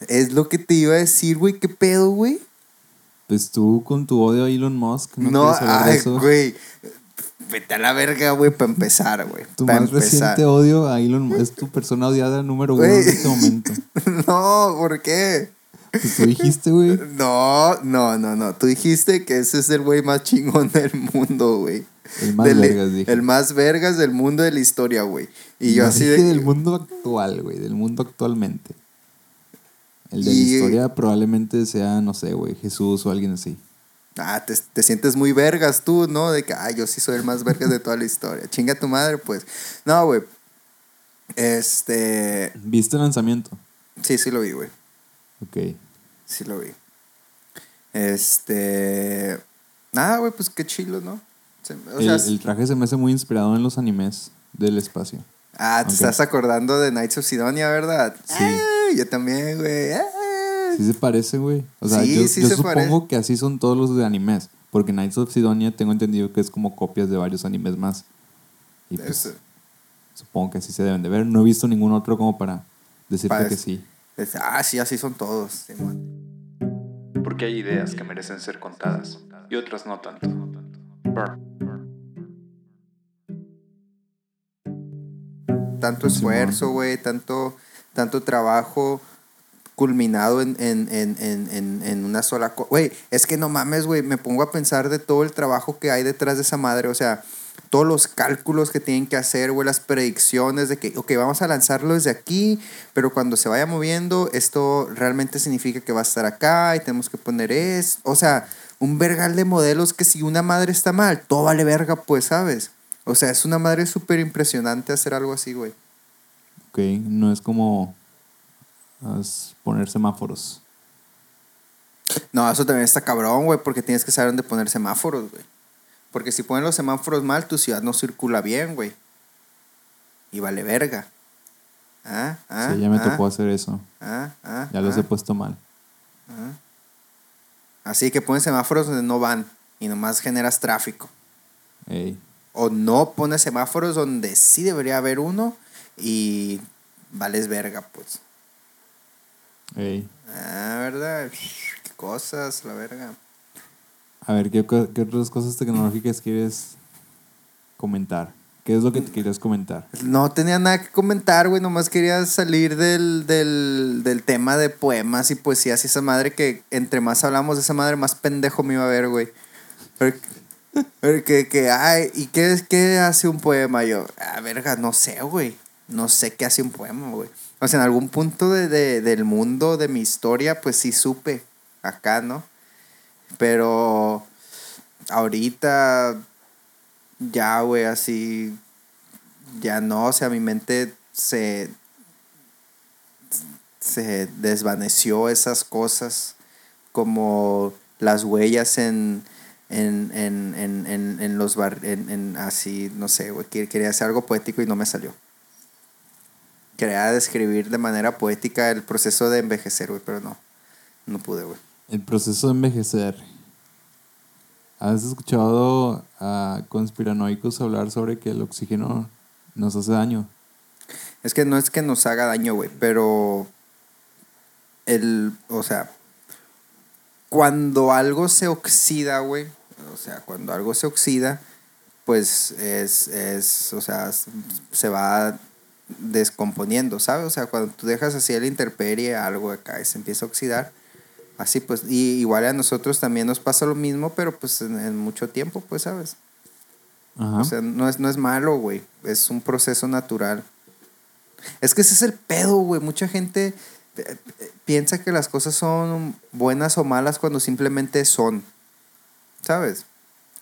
es lo que te iba a decir, güey, ¿qué pedo, güey? Pues tú con tu odio a Elon Musk, ¿no, No, ay, güey. Vete a la verga, güey, para empezar, güey. Tu más reciente odio a Elon Musk es tu persona odiada número uno Güey. en este momento. No, ¿por qué? Tú dijiste, güey. No, no, no, no. Tú dijiste que ese es el güey más chingón del mundo, güey. El más Del- vergas, dije. El más vergas del mundo de la historia, güey. Y yo No así dije de... del mundo actual, güey. Del mundo actualmente. El de Y- la historia probablemente sea, no sé, güey, Jesús o alguien así. Ah, te, te sientes muy vergas tú, ¿no? De que, ah, yo sí soy el más vergas de toda la historia. Chinga tu madre, pues. No, güey. Este... ¿Viste el lanzamiento? Sí, sí lo vi, güey. Ok. Sí lo vi. Este... Nada, güey, pues qué chilo, ¿no? Se- o el, sea, el traje se me hace muy inspirado en los animes del espacio. Ah, te estás acordando de Knights of Sidonia, ¿verdad? Sí. Ay, yo también, güey. Sí se parece, güey. O sea, Sí, yo, sí yo se supongo que así son todos los de animes. Porque Knights of Sidonia tengo entendido que es como copias de varios animes más. Y pues, Es- supongo que así se deben de ver. No he visto ningún otro como para decirte Para que sí. Es- ah, sí, así son todos. Porque hay ideas que merecen ser contadas y otras no tanto. Burr. tanto esfuerzo, güey, tanto, tanto trabajo culminado en, en, en, en, en, en una sola cosa. Güey, es que no mames, güey, me pongo a pensar de todo el trabajo que hay detrás de esa madre, o sea, todos los cálculos que tienen que hacer, güey, las predicciones de que, ok, vamos a lanzarlo desde aquí, pero cuando se vaya moviendo, esto realmente significa que va a estar acá y tenemos que poner es, o sea, un vergal de modelos que si una madre está mal, todo vale verga, pues, ¿sabes? O sea, es una madre súper impresionante hacer algo así, güey. Ok, no es como as- poner semáforos. No, eso también está cabrón, güey, porque tienes que saber dónde poner semáforos, güey. Porque si ponen los semáforos mal, tu ciudad no circula bien, güey. Y vale verga. Ah, ah. sí, ya me ah, tocó hacer eso. ah, ah, Ya los ah, he puesto mal. ah. Así que pones semáforos donde no van y nomás generas tráfico. Ey, O no pones semáforos donde sí debería haber uno y vales verga, pues. ey. Ah, ¿verdad? Qué cosas, la verga. A ver, ¿qué, otras cosas tecnológicas quieres comentar? ¿Qué es lo que te querías comentar? No tenía nada que comentar, güey. Nomás quería salir del, del, del tema de poemas y poesías y esa madre que entre más hablamos de esa madre, más pendejo me iba a ver, güey. Porque, porque, que, ay, ¿y qué, qué hace un poema? Yo, ah, verga, no sé, güey. No sé qué hace un poema, güey. O sea, en algún punto de, de- del mundo, de mi historia, pues sí supe acá, ¿no? Pero ahorita ya, güey, así ya no, o sea, mi mente se se desvaneció esas cosas como las huellas en en, en, en, en, en los bar, en, en así, no sé, güey, quer- quería hacer algo poético y no me salió. Quería describir de manera poética el proceso de envejecer, güey, pero no, no pude, güey. El proceso de envejecer. ¿Has escuchado a conspiranoicos hablar sobre que el oxígeno nos hace daño? Es que no es que nos haga daño, güey, pero el, o sea, cuando algo se oxida, güey, o sea, cuando algo se oxida, pues es, es, o sea, se va descomponiendo, ¿sabes? O sea, cuando tú dejas así a la intemperie algo acá se empieza a oxidar, así pues, y igual a nosotros también nos pasa lo mismo, pero pues en, en mucho tiempo, pues, ¿sabes? Ajá. O sea, no es, no es malo, güey. Es un proceso natural. Es que ese es el pedo, güey. Mucha gente eh, eh, piensa que las cosas son buenas o malas cuando simplemente son. ¿Sabes?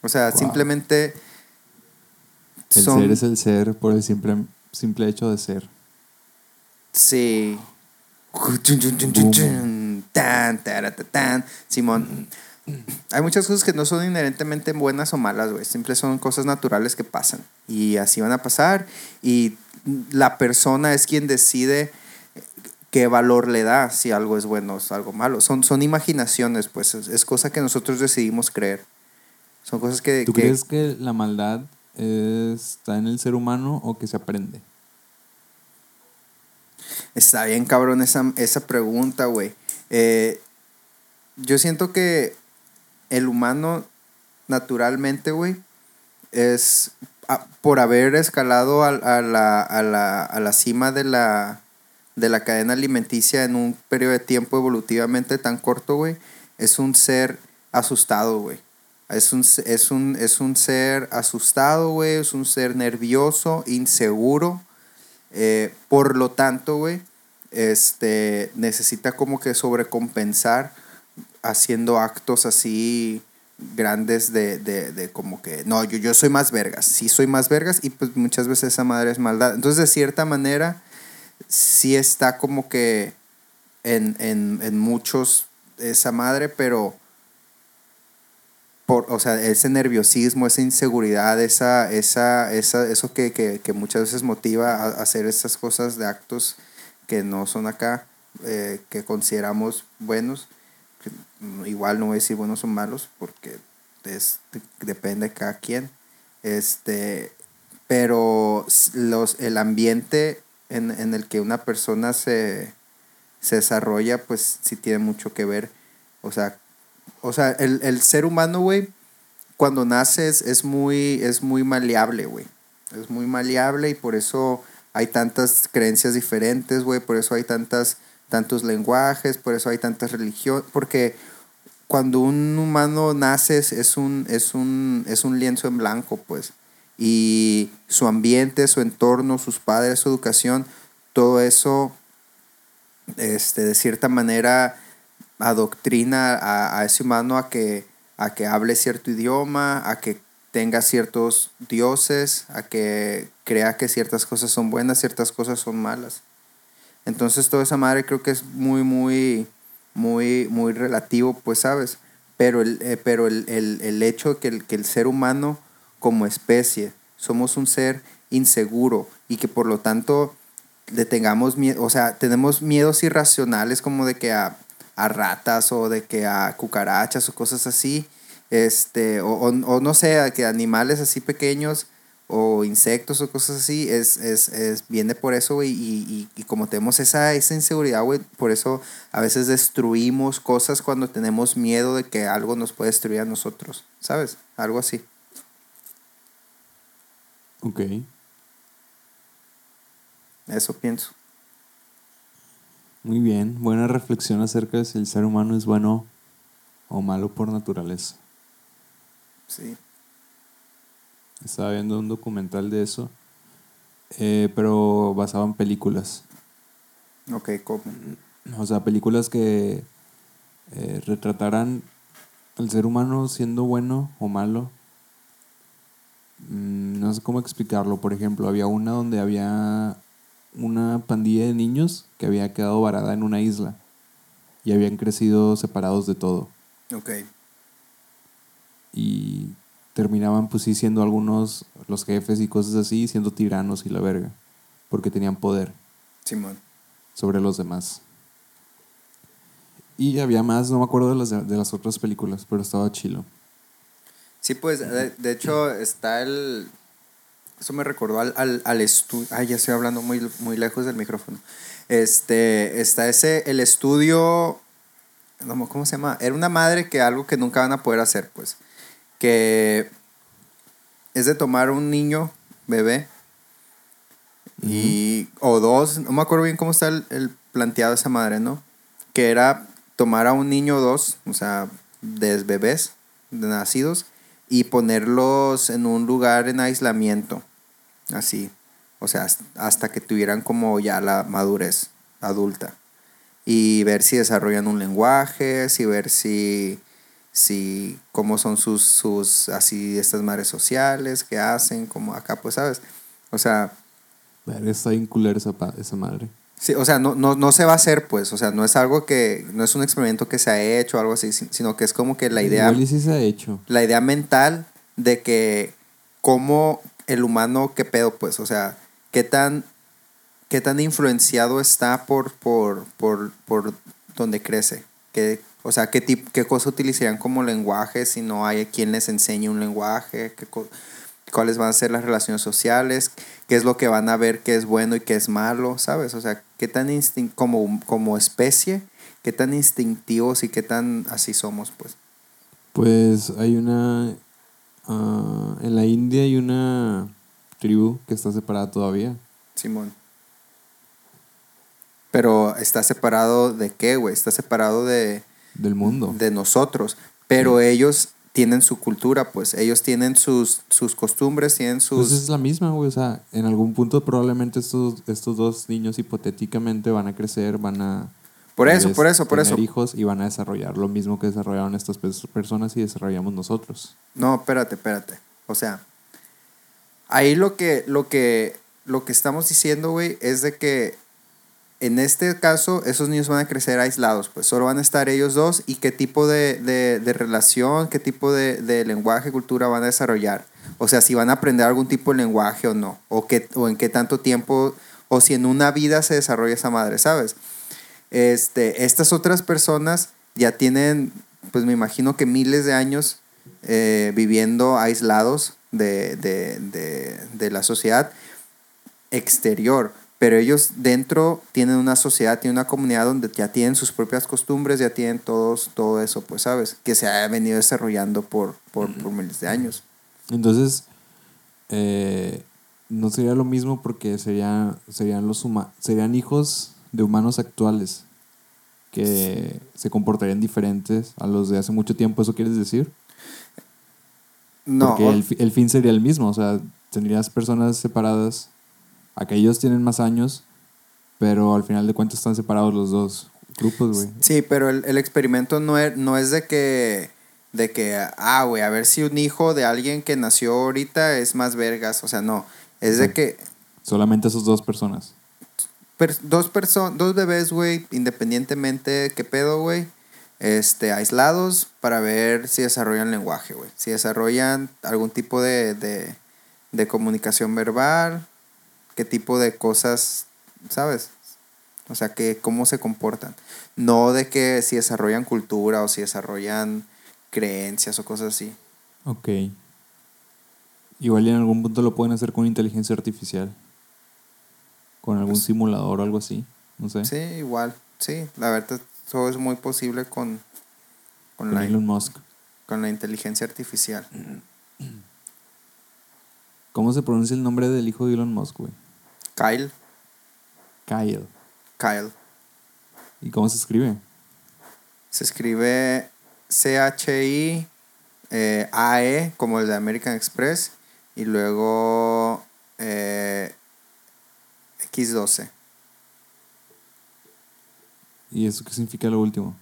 O sea, Wow. simplemente el son... ser es el ser por el simple, simple hecho de ser. Sí. Tan, tan. Simón. Hay muchas cosas que no son inherentemente buenas o malas, güey. Siempre son cosas naturales que pasan. Y así van a pasar. Y la persona es quien decide qué valor le da si algo es bueno o es algo malo. Son, son imaginaciones, pues. Es, es cosa que nosotros decidimos creer. Son cosas que... ¿Tú que- crees que la maldad está en el ser humano o que se aprende? Está bien, cabrón, esa, esa pregunta, güey. Eh, yo siento que el humano, naturalmente, güey, es a- por haber escalado a, a la, a, la, a la cima de la, de la cadena alimenticia en un periodo de tiempo evolutivamente tan corto, güey, es un ser asustado, güey. Es un, es, un, es un ser asustado, güey, es un ser nervioso, inseguro. Eh, por lo tanto, güey, este, necesita como que sobrecompensar haciendo actos así grandes de, de, de como que, no, yo, yo soy más vergas, sí soy más vergas y pues muchas veces esa madre es maldad. Entonces, de cierta manera, sí está como que en, en, en muchos esa madre, pero por, o sea, ese nerviosismo, esa inseguridad, esa, esa, esa, eso que, que, que muchas veces motiva a, hacer estas cosas de actos que no son acá, eh, que consideramos buenos. Igual no voy a decir buenos o malos, porque es, depende de cada quien. Este, pero los, el ambiente en, en el que una persona se, se desarrolla, pues sí tiene mucho que ver. O sea, o sea, el, el ser humano, güey, cuando naces es muy, es muy maleable, güey. Es muy maleable y por eso hay tantas creencias diferentes, güey. Por eso hay tantas, tantos lenguajes, por eso hay tantas religiones. Porque cuando un humano nace es- un, es un, es un lienzo en blanco, pues. Y su ambiente, su entorno, sus padres, su educación, todo eso, este, de cierta manera, adoctrina a, a ese humano a que, a que hable cierto idioma, a que tenga ciertos dioses, a que crea que ciertas cosas son buenas, ciertas cosas son malas. Entonces toda esa madre creo que es muy, muy, muy, muy relativo, pues sabes. Pero el, eh, pero el, el, el hecho de que el, que el ser humano como especie somos un ser inseguro y que por lo tanto le tengamos miedo, o sea, tenemos miedos irracionales como de que a, a ratas o de que a cucarachas o cosas así, este, o, o, o no sé, que animales así pequeños o insectos o cosas así, es, es, es viene por eso, güey, y, y, y como tenemos esa, esa inseguridad, güey, por eso a veces destruimos cosas cuando tenemos miedo de que algo nos puede destruir a nosotros, ¿sabes? Algo así. Ok. Eso pienso. Muy bien. Buena reflexión acerca de si el ser humano es bueno o malo por naturaleza. Sí. Estaba viendo un documental de eso, eh, pero basado en películas. Ok, ¿cómo? O sea, películas que eh, retrataran al ser humano siendo bueno o malo. Mm, no sé cómo explicarlo. Por ejemplo, había una donde había una pandilla de niños que había quedado varada en una isla y habían crecido separados de todo. Ok. Y terminaban pues sí siendo algunos los jefes y cosas así, siendo tiranos y la verga, porque tenían poder Simón. sobre los demás. Y había más, no me acuerdo de las, de las otras películas, pero estaba chilo. Sí, pues, de, de hecho, está el... Eso me recordó al, al, al estudio... Ay, ya estoy hablando muy, muy lejos del micrófono. Este, está ese, el estudio... ¿Cómo se llama? Era una madre que algo que nunca van a poder hacer, pues. Que es de tomar un niño, bebé, y... O dos, no me acuerdo bien cómo está el, el planteado esa madre, ¿no? Que era tomar a un niño o dos, o sea, de bebés, de nacidos, y ponerlos en un lugar en aislamiento, así, o sea, hasta que tuvieran como ya la madurez adulta. Y ver si desarrollan un lenguaje, si ver si, si cómo son sus, sus, así, estas madres sociales, qué hacen, como acá, pues, ¿sabes? O sea, Está bien culera esa, esa madre. Sí, o sea, no, no, no se va a hacer, pues, o sea, no es algo que, no es un experimento que se ha hecho o algo así, si- sino que es como que la idea, Igual sí se ha hecho. la idea mental de que cómo el humano, qué pedo, pues, o sea, qué tan, qué tan influenciado está por, por, por, por donde crece, que, o sea, qué, tip, qué cosa utilizarían como lenguaje si no hay quien les enseñe un lenguaje, qué cuáles van a ser las relaciones sociales, qué es lo que van a ver que es bueno y qué es malo, ¿sabes? O sea, qué tan instin como, como especie, qué tan instintivos y qué tan así somos, pues. Pues hay una... ah, en la India hay una tribu que está separada todavía. Simón. Pero está separado de qué, güey? Está separado de, Del mundo. de nosotros. Pero ellos tienen su cultura, pues. Ellos tienen sus, sus costumbres, tienen sus... Pues es la misma, güey. O sea, en algún punto probablemente estos, estos dos niños hipotéticamente van a crecer, van a... Por eso, por eso, por tener eso. hijos y van a desarrollar lo mismo que desarrollaron estas pers- personas y desarrollamos nosotros. No, espérate, espérate. O sea, ahí lo que, lo que, lo que estamos diciendo, güey, es de que en este caso esos niños van a crecer aislados, pues solo van a estar ellos dos y qué tipo de, de, relación, qué tipo de, de lenguaje, cultura van a desarrollar. O sea, si van a aprender algún tipo de lenguaje o no, o, qué, o en qué tanto tiempo, o si en una vida se desarrolla esa madre, ¿sabes? Este, estas otras personas ya tienen, pues me imagino que miles de años eh, viviendo aislados de, de la sociedad exterior, pero ellos dentro tienen una sociedad, tienen una comunidad donde ya tienen sus propias costumbres, ya tienen todos, todo eso, pues, ¿sabes? Que se ha venido desarrollando por, por, por miles de años. Entonces, eh, no sería lo mismo porque sería, serían, los huma- serían hijos de humanos actuales que se comportarían diferentes a los de hace mucho tiempo, ¿eso quieres decir? No, Porque el, el fin sería el mismo, o sea, tendrías personas separadas, aquellos tienen más años, pero al final de cuentas están separados los dos grupos, güey. Sí, pero el, el experimento no es, no es de que, de que, ah, güey, a ver si un hijo de alguien que nació ahorita es más vergas. O sea, no. Es de que Solamente esas dos personas. per- dos, personas dos bebés, güey, independientemente qué pedo, güey, este, aislados para ver si desarrollan lenguaje, güey. Si desarrollan algún tipo de, de, de comunicación verbal, qué tipo de cosas, ¿sabes? O sea, que cómo se comportan. No de que si desarrollan cultura o si desarrollan creencias o cosas así. Ok. Igual y en algún punto lo pueden hacer con inteligencia artificial. Con algún simulador o algo así. No sé. Pues Sí, igual. Sí, la verdad, todo es muy posible con, con, con la, Elon Musk. con la inteligencia artificial. ¿Cómo se pronuncia el nombre del hijo de Elon Musk, güey? Kyle. Kyle. Kyle. ¿Y cómo se escribe? Se escribe C-H-I-A-E, E, como el de American Express, y luego eh, X12. ¿Y eso qué significa lo último?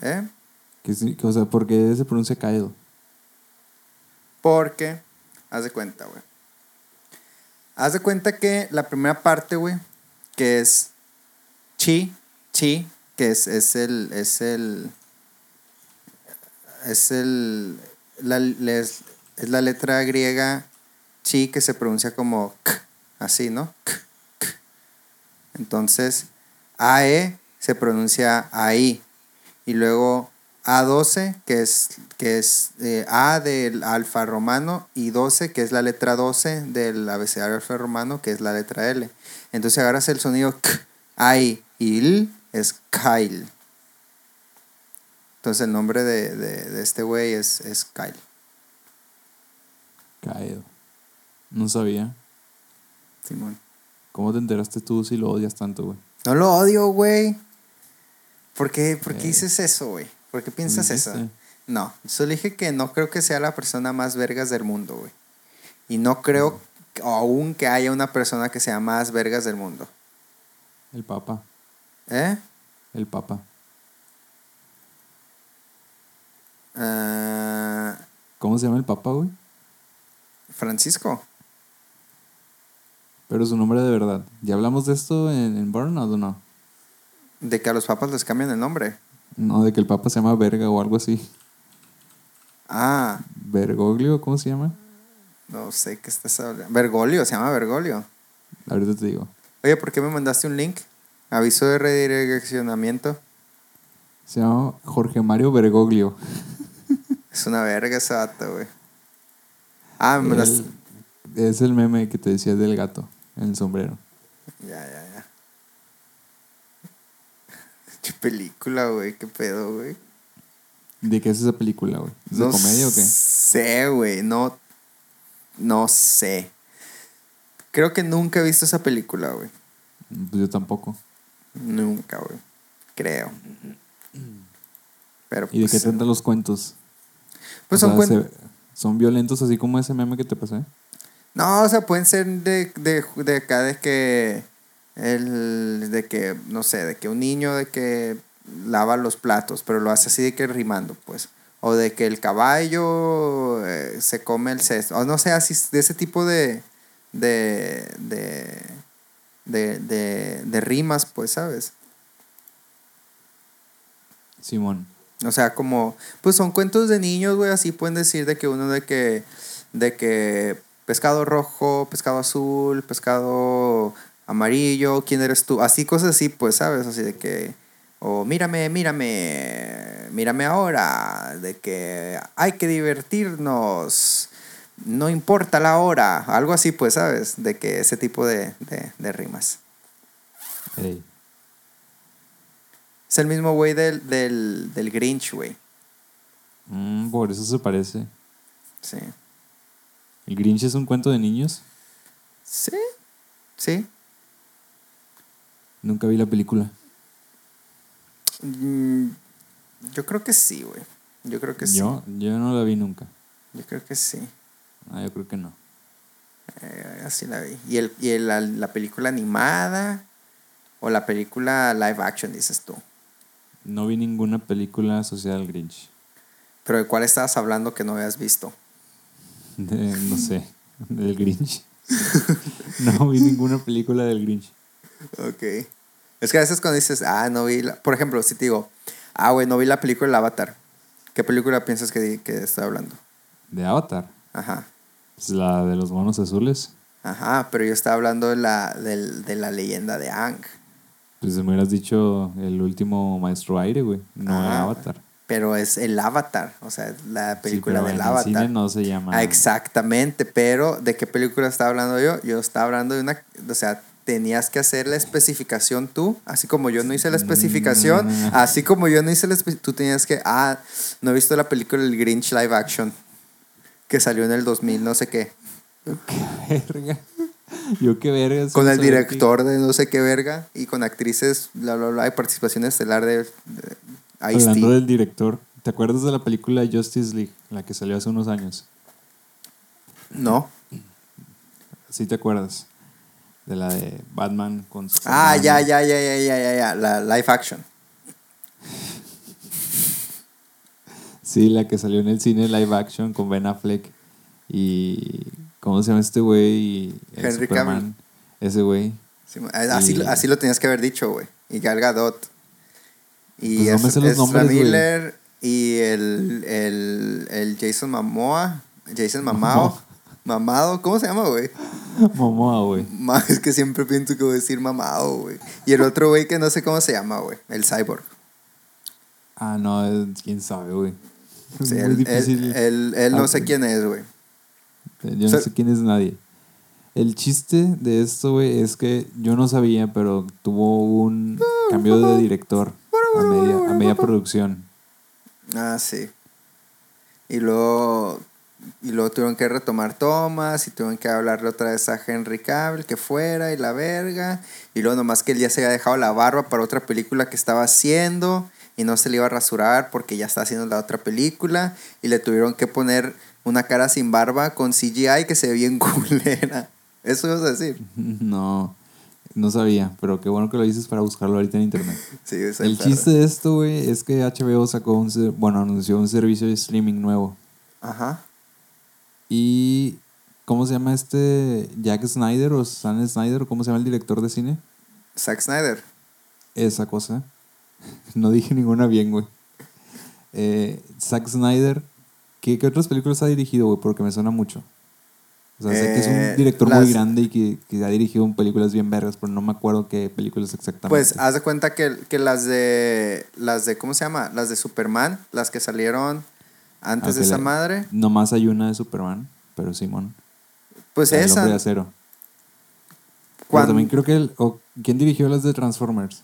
¿Eh? ¿Qué o sea, ¿por qué se pronuncia Kyle? Porque, haz de cuenta, güey. Haz de cuenta que la primera parte, güey, que es chi, chi, que es, es el, es el, es el, la, es la letra griega chi que se pronuncia como k, así, ¿no? K, k. Entonces, AE se pronuncia ahí. Y luego A12, que es, que es eh, A del alfa romano, y 12, que es la letra 12 del abecedario alfa romano, que es la letra L. Entonces agarras el sonido K, ahí, y L es Kyle. Entonces el nombre de, de- de este güey es, es Kyle. Kyle. No sabía. Simón. ¿Cómo te enteraste tú si lo odias tanto, güey? No lo odio, güey. ¿Por qué, por qué Eh. dices eso, güey? ¿Por qué piensas eso? No, solo dije que no creo que sea la persona más vergas del mundo, güey. Y no creo que- aún que haya una persona que sea más vergas del mundo. El Papa. ¿Eh? El Papa. Ah, ¿Cómo se llama el Papa, güey? Francisco. Pero su nombre de verdad. ¿Ya hablamos de esto en, en Burnout o no? De que a los papas les cambian el nombre. No, de que el Papa se llama Verga o algo así. Ah, Bergoglio, ¿cómo se llama? no sé qué estás hablando. Bergoglio, se llama Bergoglio. Ahorita te digo. Oye, ¿por qué me mandaste un link? Aviso de redireccionamiento. Se llama Jorge Mario Bergoglio. Es una verga ese vato, güey. Ah, me mandaste. Es el meme que te decía del gato en el sombrero. Ya, ya, ya. Qué película, güey. Qué pedo, güey. ¿De qué es esa película, güey? ¿Es de comedia o qué? sé, güey. No, no sé. Creo que nunca he visto esa película, güey. Pues yo tampoco. Nunca, güey. Creo. Pero ¿Y de pues, qué tratan los cuentos? Pues O son sea, cuentos. ¿Son violentos así como ese meme que te pasé? No, o sea, pueden ser de, de, de acá de que el de que no sé, de que un niño de que lava los platos, pero lo hace así de que rimando, pues. O de que el caballo eh, se come el cesto. O no sé, así de ese tipo de de de de, de, de rimas, pues, ¿sabes? Simón. O sea, como, pues son cuentos de niños, güey, así pueden decir de que uno de que, de que pescado rojo, pescado azul, pescado amarillo, ¿quién eres tú? Así cosas así, pues, ¿sabes? Así de que, o mírame, mírame, mírame ahora, de que hay que divertirnos, no importa la hora, algo así, pues, ¿sabes? De que ese tipo de, de, de rimas. Es el mismo güey del, del, del Grinch, güey. Mm, por eso se parece. Sí. ¿El Grinch es un cuento de niños? Sí. Sí. Nunca vi la película. Mm, yo creo que sí, güey. Yo creo que sí. Yo, yo no la vi nunca. Yo creo que sí. Ah, yo creo que no. Eh, así la vi. ¿Y, el, y el- la, la película animada? ¿O la película live action, dices tú? No vi ninguna película asociada al Grinch. ¿Pero de cuál estabas hablando que no habías visto? De- no sé, del Grinch. No vi ninguna película del Grinch. Ok. Es que a veces cuando dices, ah, no vi la... Por ejemplo, si te digo, ah, güey, no vi la película El Avatar. ¿Qué película piensas que, que estoy hablando? De Avatar. Ajá. Pues la de los monos azules. Ajá, pero yo estaba hablando de la, del- de la leyenda de Ang. Pues me hubieras dicho el último maestro aire, güey. No Ajá. Avatar. Pero es el Avatar, o sea, la Sí, película pero del en Avatar. El cine no se llama. Ah, exactamente, pero ¿de qué película estaba hablando yo? Yo estaba hablando de una, o sea, tenías que hacer la especificación tú, así como yo no hice la especificación, Mm. así como yo no hice la especificación, tú tenías que, ah, no he visto la película El Grinch live action, que salió en el 2000, no sé qué, Qué verga. Yo qué verga. con el director de no sé qué verga y con actrices, bla, bla, bla, y participación estelar de, de. Hablando del director. ¿Te acuerdas de la película Justice League? La que salió hace unos años. No. ¿Sí te acuerdas? De la de Batman con su. Ah, ya, ya, ya, ya, ya, ya, ya, la live action. Sí, la que salió en el cine live action con Ben Affleck y ¿cómo se llama este güey? Henry Superman. Ese güey. Sí, así, Y- así lo tenías que haber dicho, güey. Y Gal Gadot. Y Pues no es, los nombres. Miller y el, el, el Jason Mamoa. Jason Mamao. Mamado, ¿cómo se llama, güey? Momoa, güey. Es que siempre pienso que voy a decir mamado, güey. Y el otro güey que no sé cómo se llama, güey. El cyborg. Ah, no, quién sabe, güey. Sí, él, difícil. él- él- él no Ah, sé quién es, güey. Yo no sé quién es nadie. El chiste de esto, güey, es que yo no sabía, pero tuvo un cambio de director a media, a media producción. Ah, sí. Y luego, y luego tuvieron que retomar tomas y tuvieron que hablarle otra vez a Henry Cavill que fuera y la verga. Y luego nomás que él ya se había dejado la barba para otra película que estaba haciendo y no se le iba a rasurar porque ya está haciendo la otra película. Y le tuvieron que poner una cara sin barba con CGI que se ve bien culera. Eso ibas a decir. No, no sabía, pero qué bueno que lo dices para buscarlo ahorita en internet. Sí, El chiste de esto, güey, es que HBO sacó un, bueno, anunció un servicio de streaming nuevo. Ajá. Y, ¿cómo se llama este? Jack Snyder o Sam Snyder, ¿cómo se llama el director de cine? Zack Snyder. Esa cosa. No dije ninguna bien, güey. Eh, Zack Snyder, ¿qué, qué otras películas ha dirigido, güey? Porque me suena mucho. O sea, sé que es Eh, un director las- muy grande y que, que ha dirigido películas bien vergas, pero no me acuerdo qué películas exactamente. Pues haz de cuenta que, que las de. Las de. ¿Cómo se llama? Las de Superman, las que salieron antes de esa le- madre. Nomás hay una de Superman, pero Simón. Pues el esa. hombre de acero. Pero también creo que el, ¿Quién dirigió las de Transformers?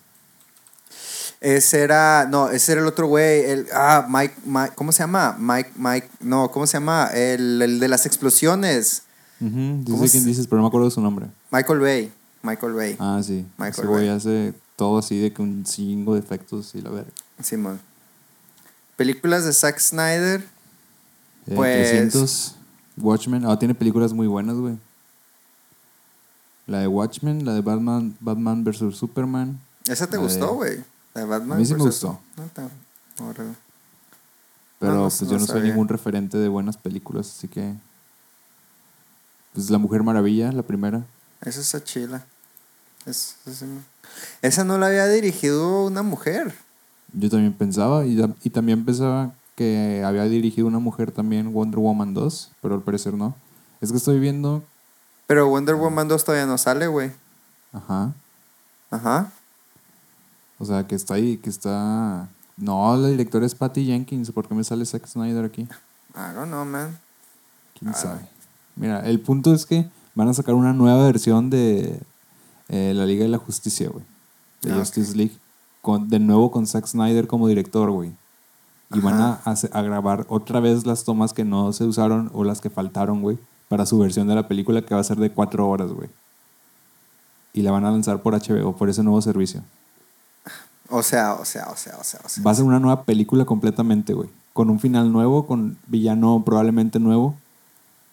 Ese era. No, ese era el otro güey. El, ah, Mike, Mike. ¿Cómo se llama? Mike. Mike. No, ¿cómo se llama? El, el de las explosiones. Ujú, ¿Cómo Dice quién dices, pero no me acuerdo de su nombre. Michael Bay. Michael Bay. Ah, sí. Michael Ese güey hace todo así de que un chingo de efectos y la verga. Simón. Películas de Zack Snyder. Eh, Pues- 300, Watchmen. Ah, tiene películas muy buenas, güey. La de Watchmen, la de Batman, Batman vs. Superman. ¿Esa te La gustó, güey? La de Batman. A mí sí me gustó. Órale. Pero no, pues no yo no soy ningún referente de buenas películas, así que... Pues La Mujer Maravilla, la primera. Esa está chila. Es- es- esa no la había dirigido una mujer. Yo también pensaba, y, y también pensaba que había dirigido una mujer también Wonder Woman 2, pero al parecer no. Es que estoy viendo... Pero Wonder Woman 2 todavía no sale, güey. Ajá. Ajá. O sea, que está ahí, que está... No, la directora es Patty Jenkins. ¿Por qué me sale Zack Snyder aquí? I don't know, man. ¿Quién sabe? Mira, el punto es que van a sacar una nueva versión de eh, la Liga de la Justicia, güey. de Ah, Justice League, con, de nuevo con Zack Snyder como director, güey. Y van a, a grabar otra vez las tomas que no se usaron o las que faltaron, güey, para su versión de la película que va a ser de cuatro horas, güey. Y la van a lanzar por HBO, por ese nuevo servicio. O sea, o sea, o sea, o sea, o sea. Va a ser una nueva película completamente, güey. Con un final nuevo, con villano probablemente nuevo.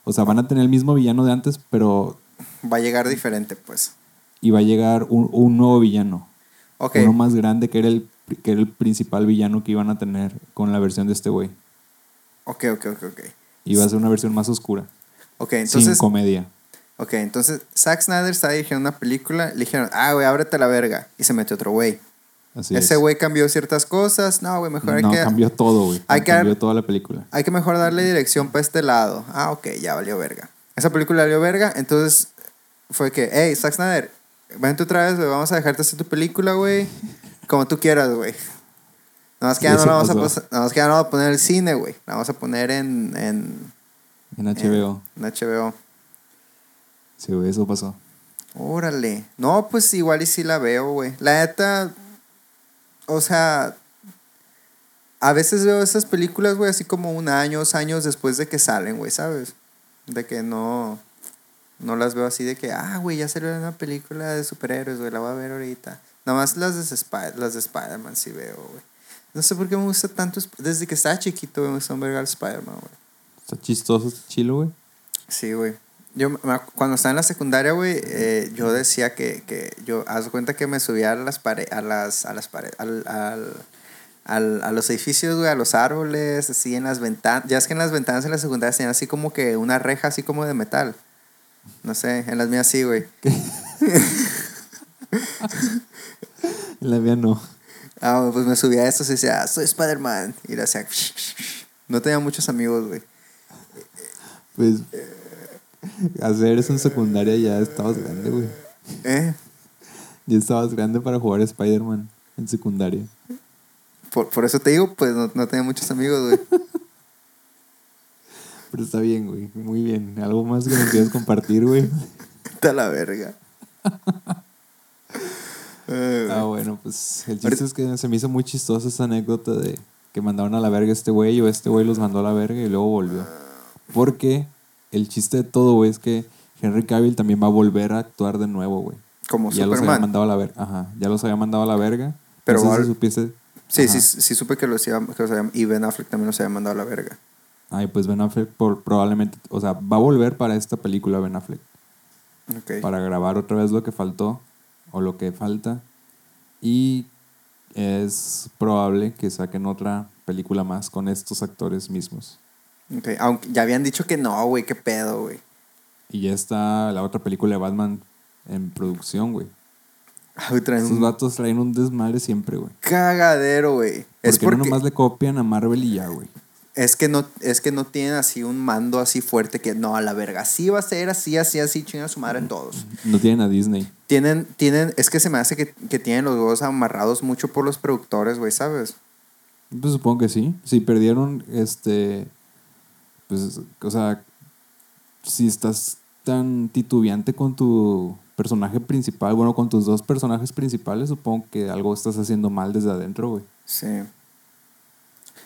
O sea, van a tener el mismo villano de antes, pero Va a llegar diferente, pues. y va a llegar un, un nuevo villano. Uno más grande que era, el, que era el principal villano que iban a tener con la versión de este güey. Ok, ok, ok, ok. Va a ser una versión más oscura. Ok, sin entonces. comedia. Ok, entonces Zack Snyder estaba dirigiendo una película. Le dijeron, ah, güey, ábrete la verga. Y se metió otro güey. Así Ese es. güey cambió ciertas cosas. No, güey, mejor No, hay que. cambió todo, güey. hay que- Cambió toda la película. Hay que mejor darle dirección para este lado. Ah, ok, ya valió verga. Esa película valió verga, entonces fue que, hey, Zack Snyder, vente otra vez, güey, vamos a dejarte hacer tu película, güey, como tú quieras, güey. Nada más que ya no la vamos a, pasó. pos- nada más que ya no vamos a poner en el cine, güey. La vamos a poner en, en, En HBO. en HBO. Sí, güey, eso pasó. Órale. No, pues igual y sí la veo, güey. La neta, o sea, a veces veo esas películas, güey, así como un año, dos años después de que salen, güey, ¿sabes? De que no, no las veo así de que, ah, güey, ya salió una película de superhéroes, güey, la voy a ver ahorita. Nada más las de, Spy- las de Spider-Man sí veo, güey. No sé por qué me gusta tanto, Sp- desde que estaba chiquito, güey, me gusta ver al Spider-Man, güey. Está chistoso, está chilo, güey. Sí, güey. Yo cuando estaba en la secundaria, güey, eh, yo decía que, que yo, haz cuenta que me subía a las paredes, a las, a las paredes, al, al, al- a los edificios, güey, a los árboles, así en las ventanas. Ya es que en las ventanas en la secundaria tenían así como que una reja así como de metal. No sé, en las mías sí, güey. En la mía no. Ah, pues me subía a esto y decía, "Ah, soy Spider-Man. Y le hacía... No tenía muchos amigos, güey. Pues hacer eso en secundaria ya estabas grande, güey. ¿Eh? Ya estabas grande para jugar Spider-Man en secundaria. Por, por eso te digo, pues no, no tenía muchos amigos, güey. Pero está bien, güey. Muy bien. ¿Algo más que nos quieras compartir, güey? Está la verga. Ah, bueno, pues el chiste es que se me hizo muy chistosa esa anécdota de que mandaron a la verga a este güey o este güey los mandó a la verga y luego volvió. Porque el chiste de todo, güey, es que Henry Cavill también va a volver a actuar de nuevo, güey. Como Ya los había Superman. mandado a la verga. Ajá, ya los había mandado a la verga. Pero no sé si supiste. Sí, Ajá. sí, sí supe que los, iba, que los y Ben Affleck también los había mandado a la verga. Ay, pues Ben Affleck por, probablemente, o sea, va a volver para esta película Ben Affleck. Ok. Para grabar otra vez lo que faltó o lo que falta. Y es probable que saquen otra película más con estos actores mismos. Ok, Aunque ya habían dicho que no, güey, qué pedo, güey. Y ya está la otra película de Batman en producción, güey. Un vatos traen un desmadre siempre, güey. cagadero, güey. Es Porque no nomás le copian a Marvel y ya, güey. Es que no es que no tienen así un mando así fuerte que no a la verga. Así va a ser, así, así, así, chinga su madre todos. No tienen a Disney. Tienen, tienen, es que se me hace que, que tienen los huevos amarrados mucho por los productores, güey, ¿sabes? Pues supongo que sí. Si perdieron, este. Pues, o sea, si estás tan titubeante con tu personaje principal, bueno, con tus dos personajes principales, supongo que algo estás haciendo mal desde adentro, güey. Sí.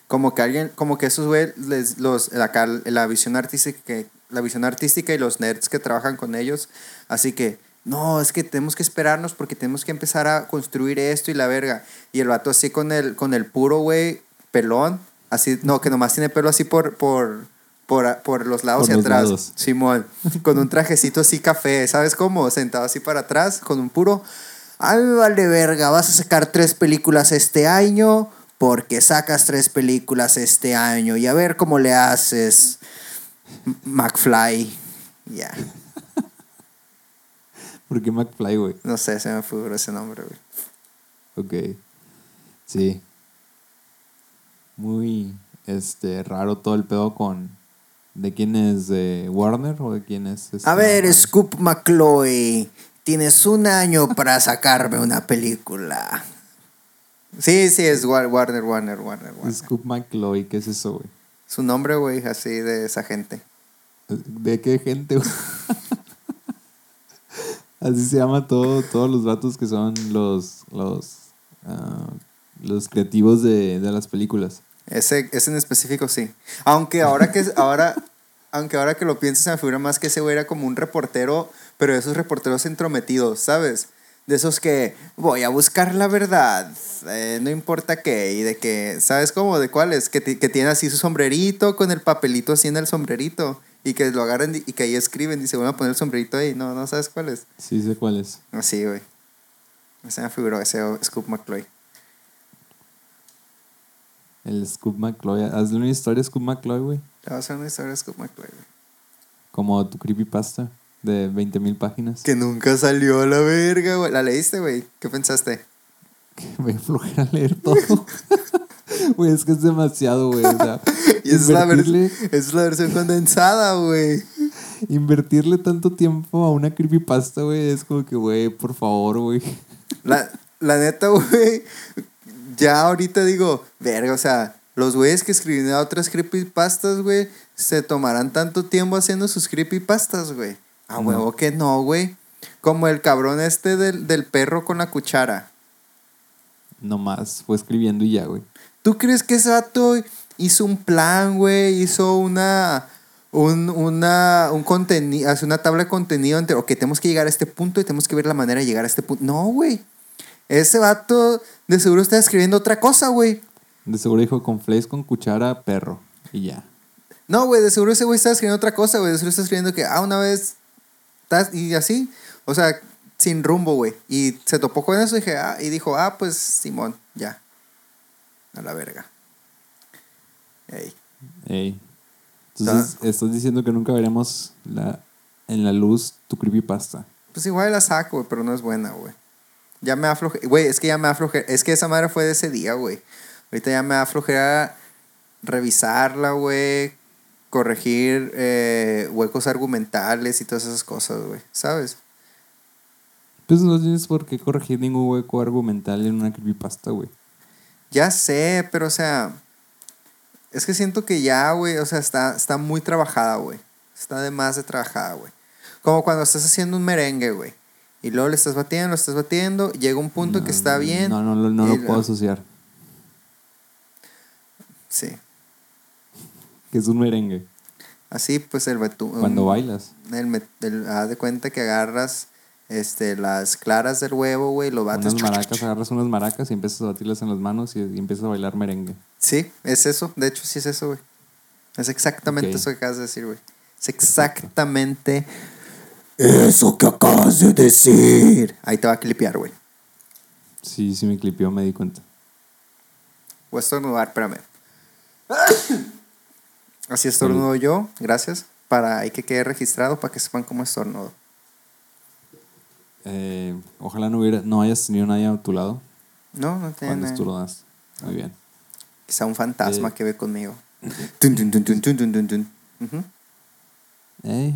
Como que alguien, como que esos güey, les- los, acá la visión artística, que- la visión artística y los nerds que trabajan con ellos, así que, no, es que tenemos que esperarnos porque tenemos que empezar a construir esto y la verga. Y el vato así con el, con el puro, güey, pelón, así, no, que nomás tiene pelo así por, por, por, por los lados Por y los atrás. lados. Simón, con un trajecito así café, ¿sabes cómo? Sentado así para atrás, con un puro. Ay, vale verga, vas a sacar tres películas este año porque sacas tres películas este año y a ver cómo le haces, McFly. Ya, ¿Por qué McFly, güey? no sé, se me figuró ese nombre, güey. Ok. Sí. Muy este raro todo el pedo con. ¿De quién es? ¿De Warner o de quién es? este, A ver? Scoop McCloy, tienes un año para sacarme una película. Sí, sí, es War- Warner, Warner, Warner, Warner. Scoop McCloy, ¿qué es eso, güey? Su nombre, güey, así de esa gente. ¿De qué gente, güey? Así se llama todo, todos los vatos que son los, los, ah, los creativos de, de las películas. Ese, ese en específico sí. Aunque ahora que ahora, aunque ahora que lo pienso se me figura más que ese güey era como un reportero, pero esos reporteros entrometidos, ¿sabes? De esos que voy a buscar la verdad, eh, no importa qué, y de que, ¿sabes cómo? ¿De cuáles? Que, que tiene así su sombrerito con el papelito así en el sombrerito y que lo agarran y que ahí escriben y se van a poner el sombrerito ahí. No, no sabes cuál es. Sí sé cuál es. Así, güey. Se me figuró ese Scoop McCloy. El Scoop McCloy. Hazle una historia Scoop McCloy, güey. Te voy a hacer una historia de Scoop McCloy, güey. Como tu creepypasta de 20.000 páginas. Que nunca salió a la verga, güey. ¿La leíste, güey? ¿Qué pensaste? Me flojera leer todo. Güey, es que es demasiado, güey. O sea, Y es, la es la versión condensada, güey. invertirle tanto tiempo a una creepypasta, güey, es como que, güey, por favor, güey. La, la neta, güey. Ya ahorita digo, verga, o sea, los güeyes que escribían otras creepypastas, güey, se tomarán tanto tiempo haciendo sus creepypastas, güey. A huevo que no, güey. Como el cabrón este del, del perro con la cuchara. Nomás fue escribiendo y ya, güey. ¿Tú crees que ese vato hizo un plan, güey? Hizo una. Un, una, un contenido, hace una tabla de contenido entre, ok, tenemos que llegar a este punto y tenemos que ver la manera de llegar a este punto. No, güey. Ese vato de seguro está escribiendo otra cosa, güey. De seguro dijo con flakes, con cuchara, perro. Y ya. No, güey, de seguro ese güey está escribiendo otra cosa, güey. De seguro está escribiendo que, ah, una vez, y así. O sea, sin rumbo, güey. Y se topó con eso y, dije, ah, y dijo, ah, pues Simón, ya. A la verga. Ey. Ey. Entonces, estás diciendo que nunca veremos la, en la luz tu creepypasta. Pues igual la saco, güey, pero no es buena, güey. Ya me afloje. Güey, es que ya me afloje. Es que esa madre fue de ese día, güey. Ahorita ya me aflojera revisarla, güey. Corregir eh, huecos argumentales y todas esas cosas, güey. ¿Sabes? Pues no tienes por qué corregir ningún hueco argumental en una creepypasta, güey. Ya sé, pero o sea. Es que siento que ya, güey, o sea, está, está muy trabajada, güey. Está de más de trabajada, güey. Como cuando estás haciendo un merengue, güey. Y luego le estás batiendo, lo estás batiendo. Llega un punto que está bien. No, no, no, no lo puedo asociar. Sí. Que es un merengue. Así, pues el betú. Cuando bailas. El, el- haz de cuenta que agarras este, las claras del huevo, güey, lo bates. Unas maracas, agarras unas maracas y empiezas a batirlas en las manos y, y empiezas a bailar merengue. Sí, es eso. De hecho, sí es eso, güey. Es exactamente eso que acabas de decir, güey. Es exactamente eso que acabas de decir. Ahí te va a clipear, güey. Sí, sí me clipió, me di cuenta. Voy a estornudar, espérame. Así estornudo yo, gracias. Para ahí que quede registrado para que sepan cómo estornudo. Eh, ojalá no, hubiera, no hayas tenido nadie a tu lado No, no tiene cuando estornudas. Muy bien. Quizá un fantasma Eh. que ve conmigo. Tun. Eh,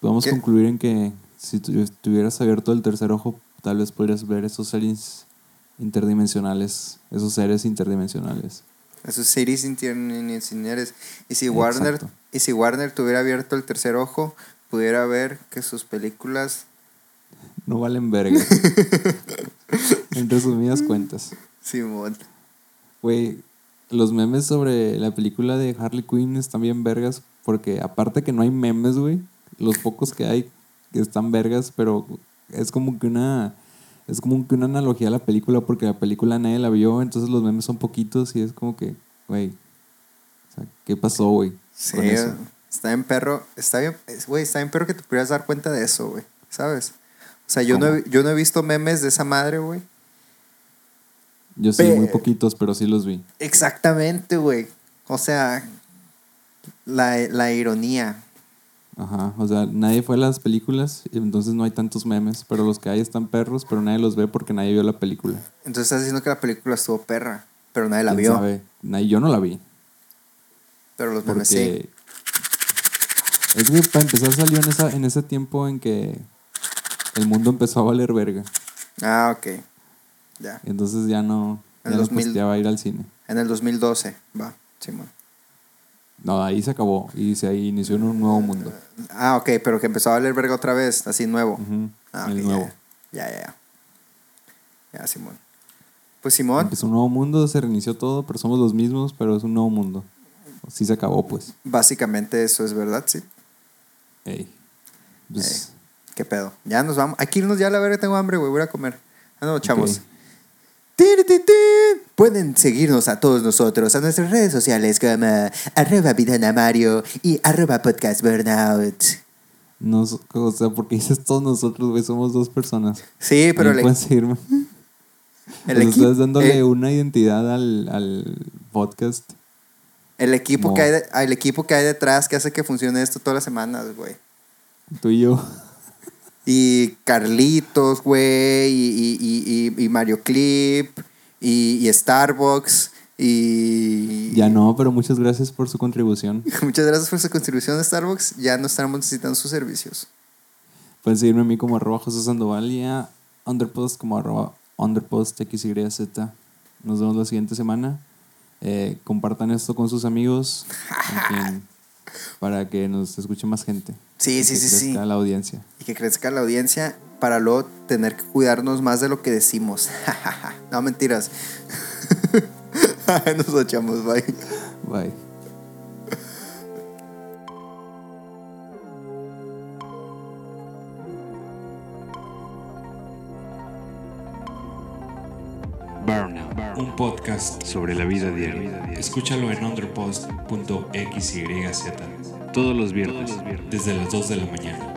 podemos ¿Qué? concluir en que si tu- tuvieras abierto el tercer ojo, tal vez podrías ver esos seres interdimensionales, esos seres interdimensionales. Esos series interdimensionales. Y si Warner, Exacto. y si Warner tuviera abierto el tercer ojo, pudiera ver que sus películas. No valen verga. en resumidas cuentas. Simón. Güey, los memes sobre la película de Harley Quinn están bien vergas porque aparte que no hay memes, güey, los pocos que hay están vergas, pero es como que una es como que una analogía a la película porque la película nadie la vio, entonces los memes son poquitos y es como que, güey, o sea, ¿qué pasó, güey? Sí, está bien perro. Está bien, güey, está bien perro que te pudieras dar cuenta de eso, güey. ¿Sabes? O sea, yo no, he, yo no he visto memes de esa madre, güey. Yo sí, Pe- muy poquitos, pero sí los vi. Exactamente, güey. O sea, la, la ironía. Ajá, o sea, nadie fue a las películas y entonces no hay tantos memes, pero los que hay están perros, pero nadie los ve porque nadie vio la película. Entonces estás diciendo que la película estuvo perra, pero nadie la ¿Quién vio. sabe? Nadie- yo no la vi. Pero los memes sí. Es que para empezar salió en, esa, en ese tiempo en que el mundo empezó a valer verga. Ah, ok. Ya. Entonces ya no, En ya no 2000. costeaba ir al cine. En el 2012, va, Simón. No, ahí se acabó y se inició en un nuevo mundo. Ah, ok, pero que empezó a valer verga otra vez, así nuevo. Ah, el nuevo. Ya, ya, ya. Ya, Simón. Pues Simón, Empezó un nuevo mundo, se reinició todo, pero somos los mismos, pero es un nuevo mundo. Sí se acabó, pues. básicamente eso es verdad, sí. Ey. Pues, ¿Qué pedo? Ya nos vamos. Hay que irnos ya a la verga, tengo hambre, güey. Voy a comer. Ah, no, chavos. Ok. Pueden seguirnos a todos nosotros a nuestras redes sociales como arroba Mario y arroba podcast burnout. nos- o sea, porque dices todos nosotros, güey, somos dos personas. Sí, pero Ahí el, pueden seguirme. el equipo, estás dándole eh, una identidad al, al podcast. el equipo No. que hay de- el equipo que hay detrás que hace que funcione esto todas las semanas, güey. Tú y yo. Y Carlitos, güey, y, y- y- y- Mario Clip, y, y Starbucks, y... Ya no, pero muchas gracias por su contribución. Muchas gracias por su contribución a Starbucks. Ya no estamos necesitando sus servicios. Pueden seguirme a mí como arroba José Sandoval y a Underpost como arroba Underpost XYZ. Nos vemos la siguiente semana. Eh, compartan esto con sus amigos quien- para que nos escuche más gente. Sí, Y sí, que sí, sí. crezca la audiencia. Y que crezca la audiencia para luego tener que cuidarnos más de lo que decimos. no, mentiras. Nos echamos, bye. Bye. Burnout, un podcast sobre la vida diaria. Escúchalo en underpost.xyz Todos los viernes. desde las 2 de la mañana.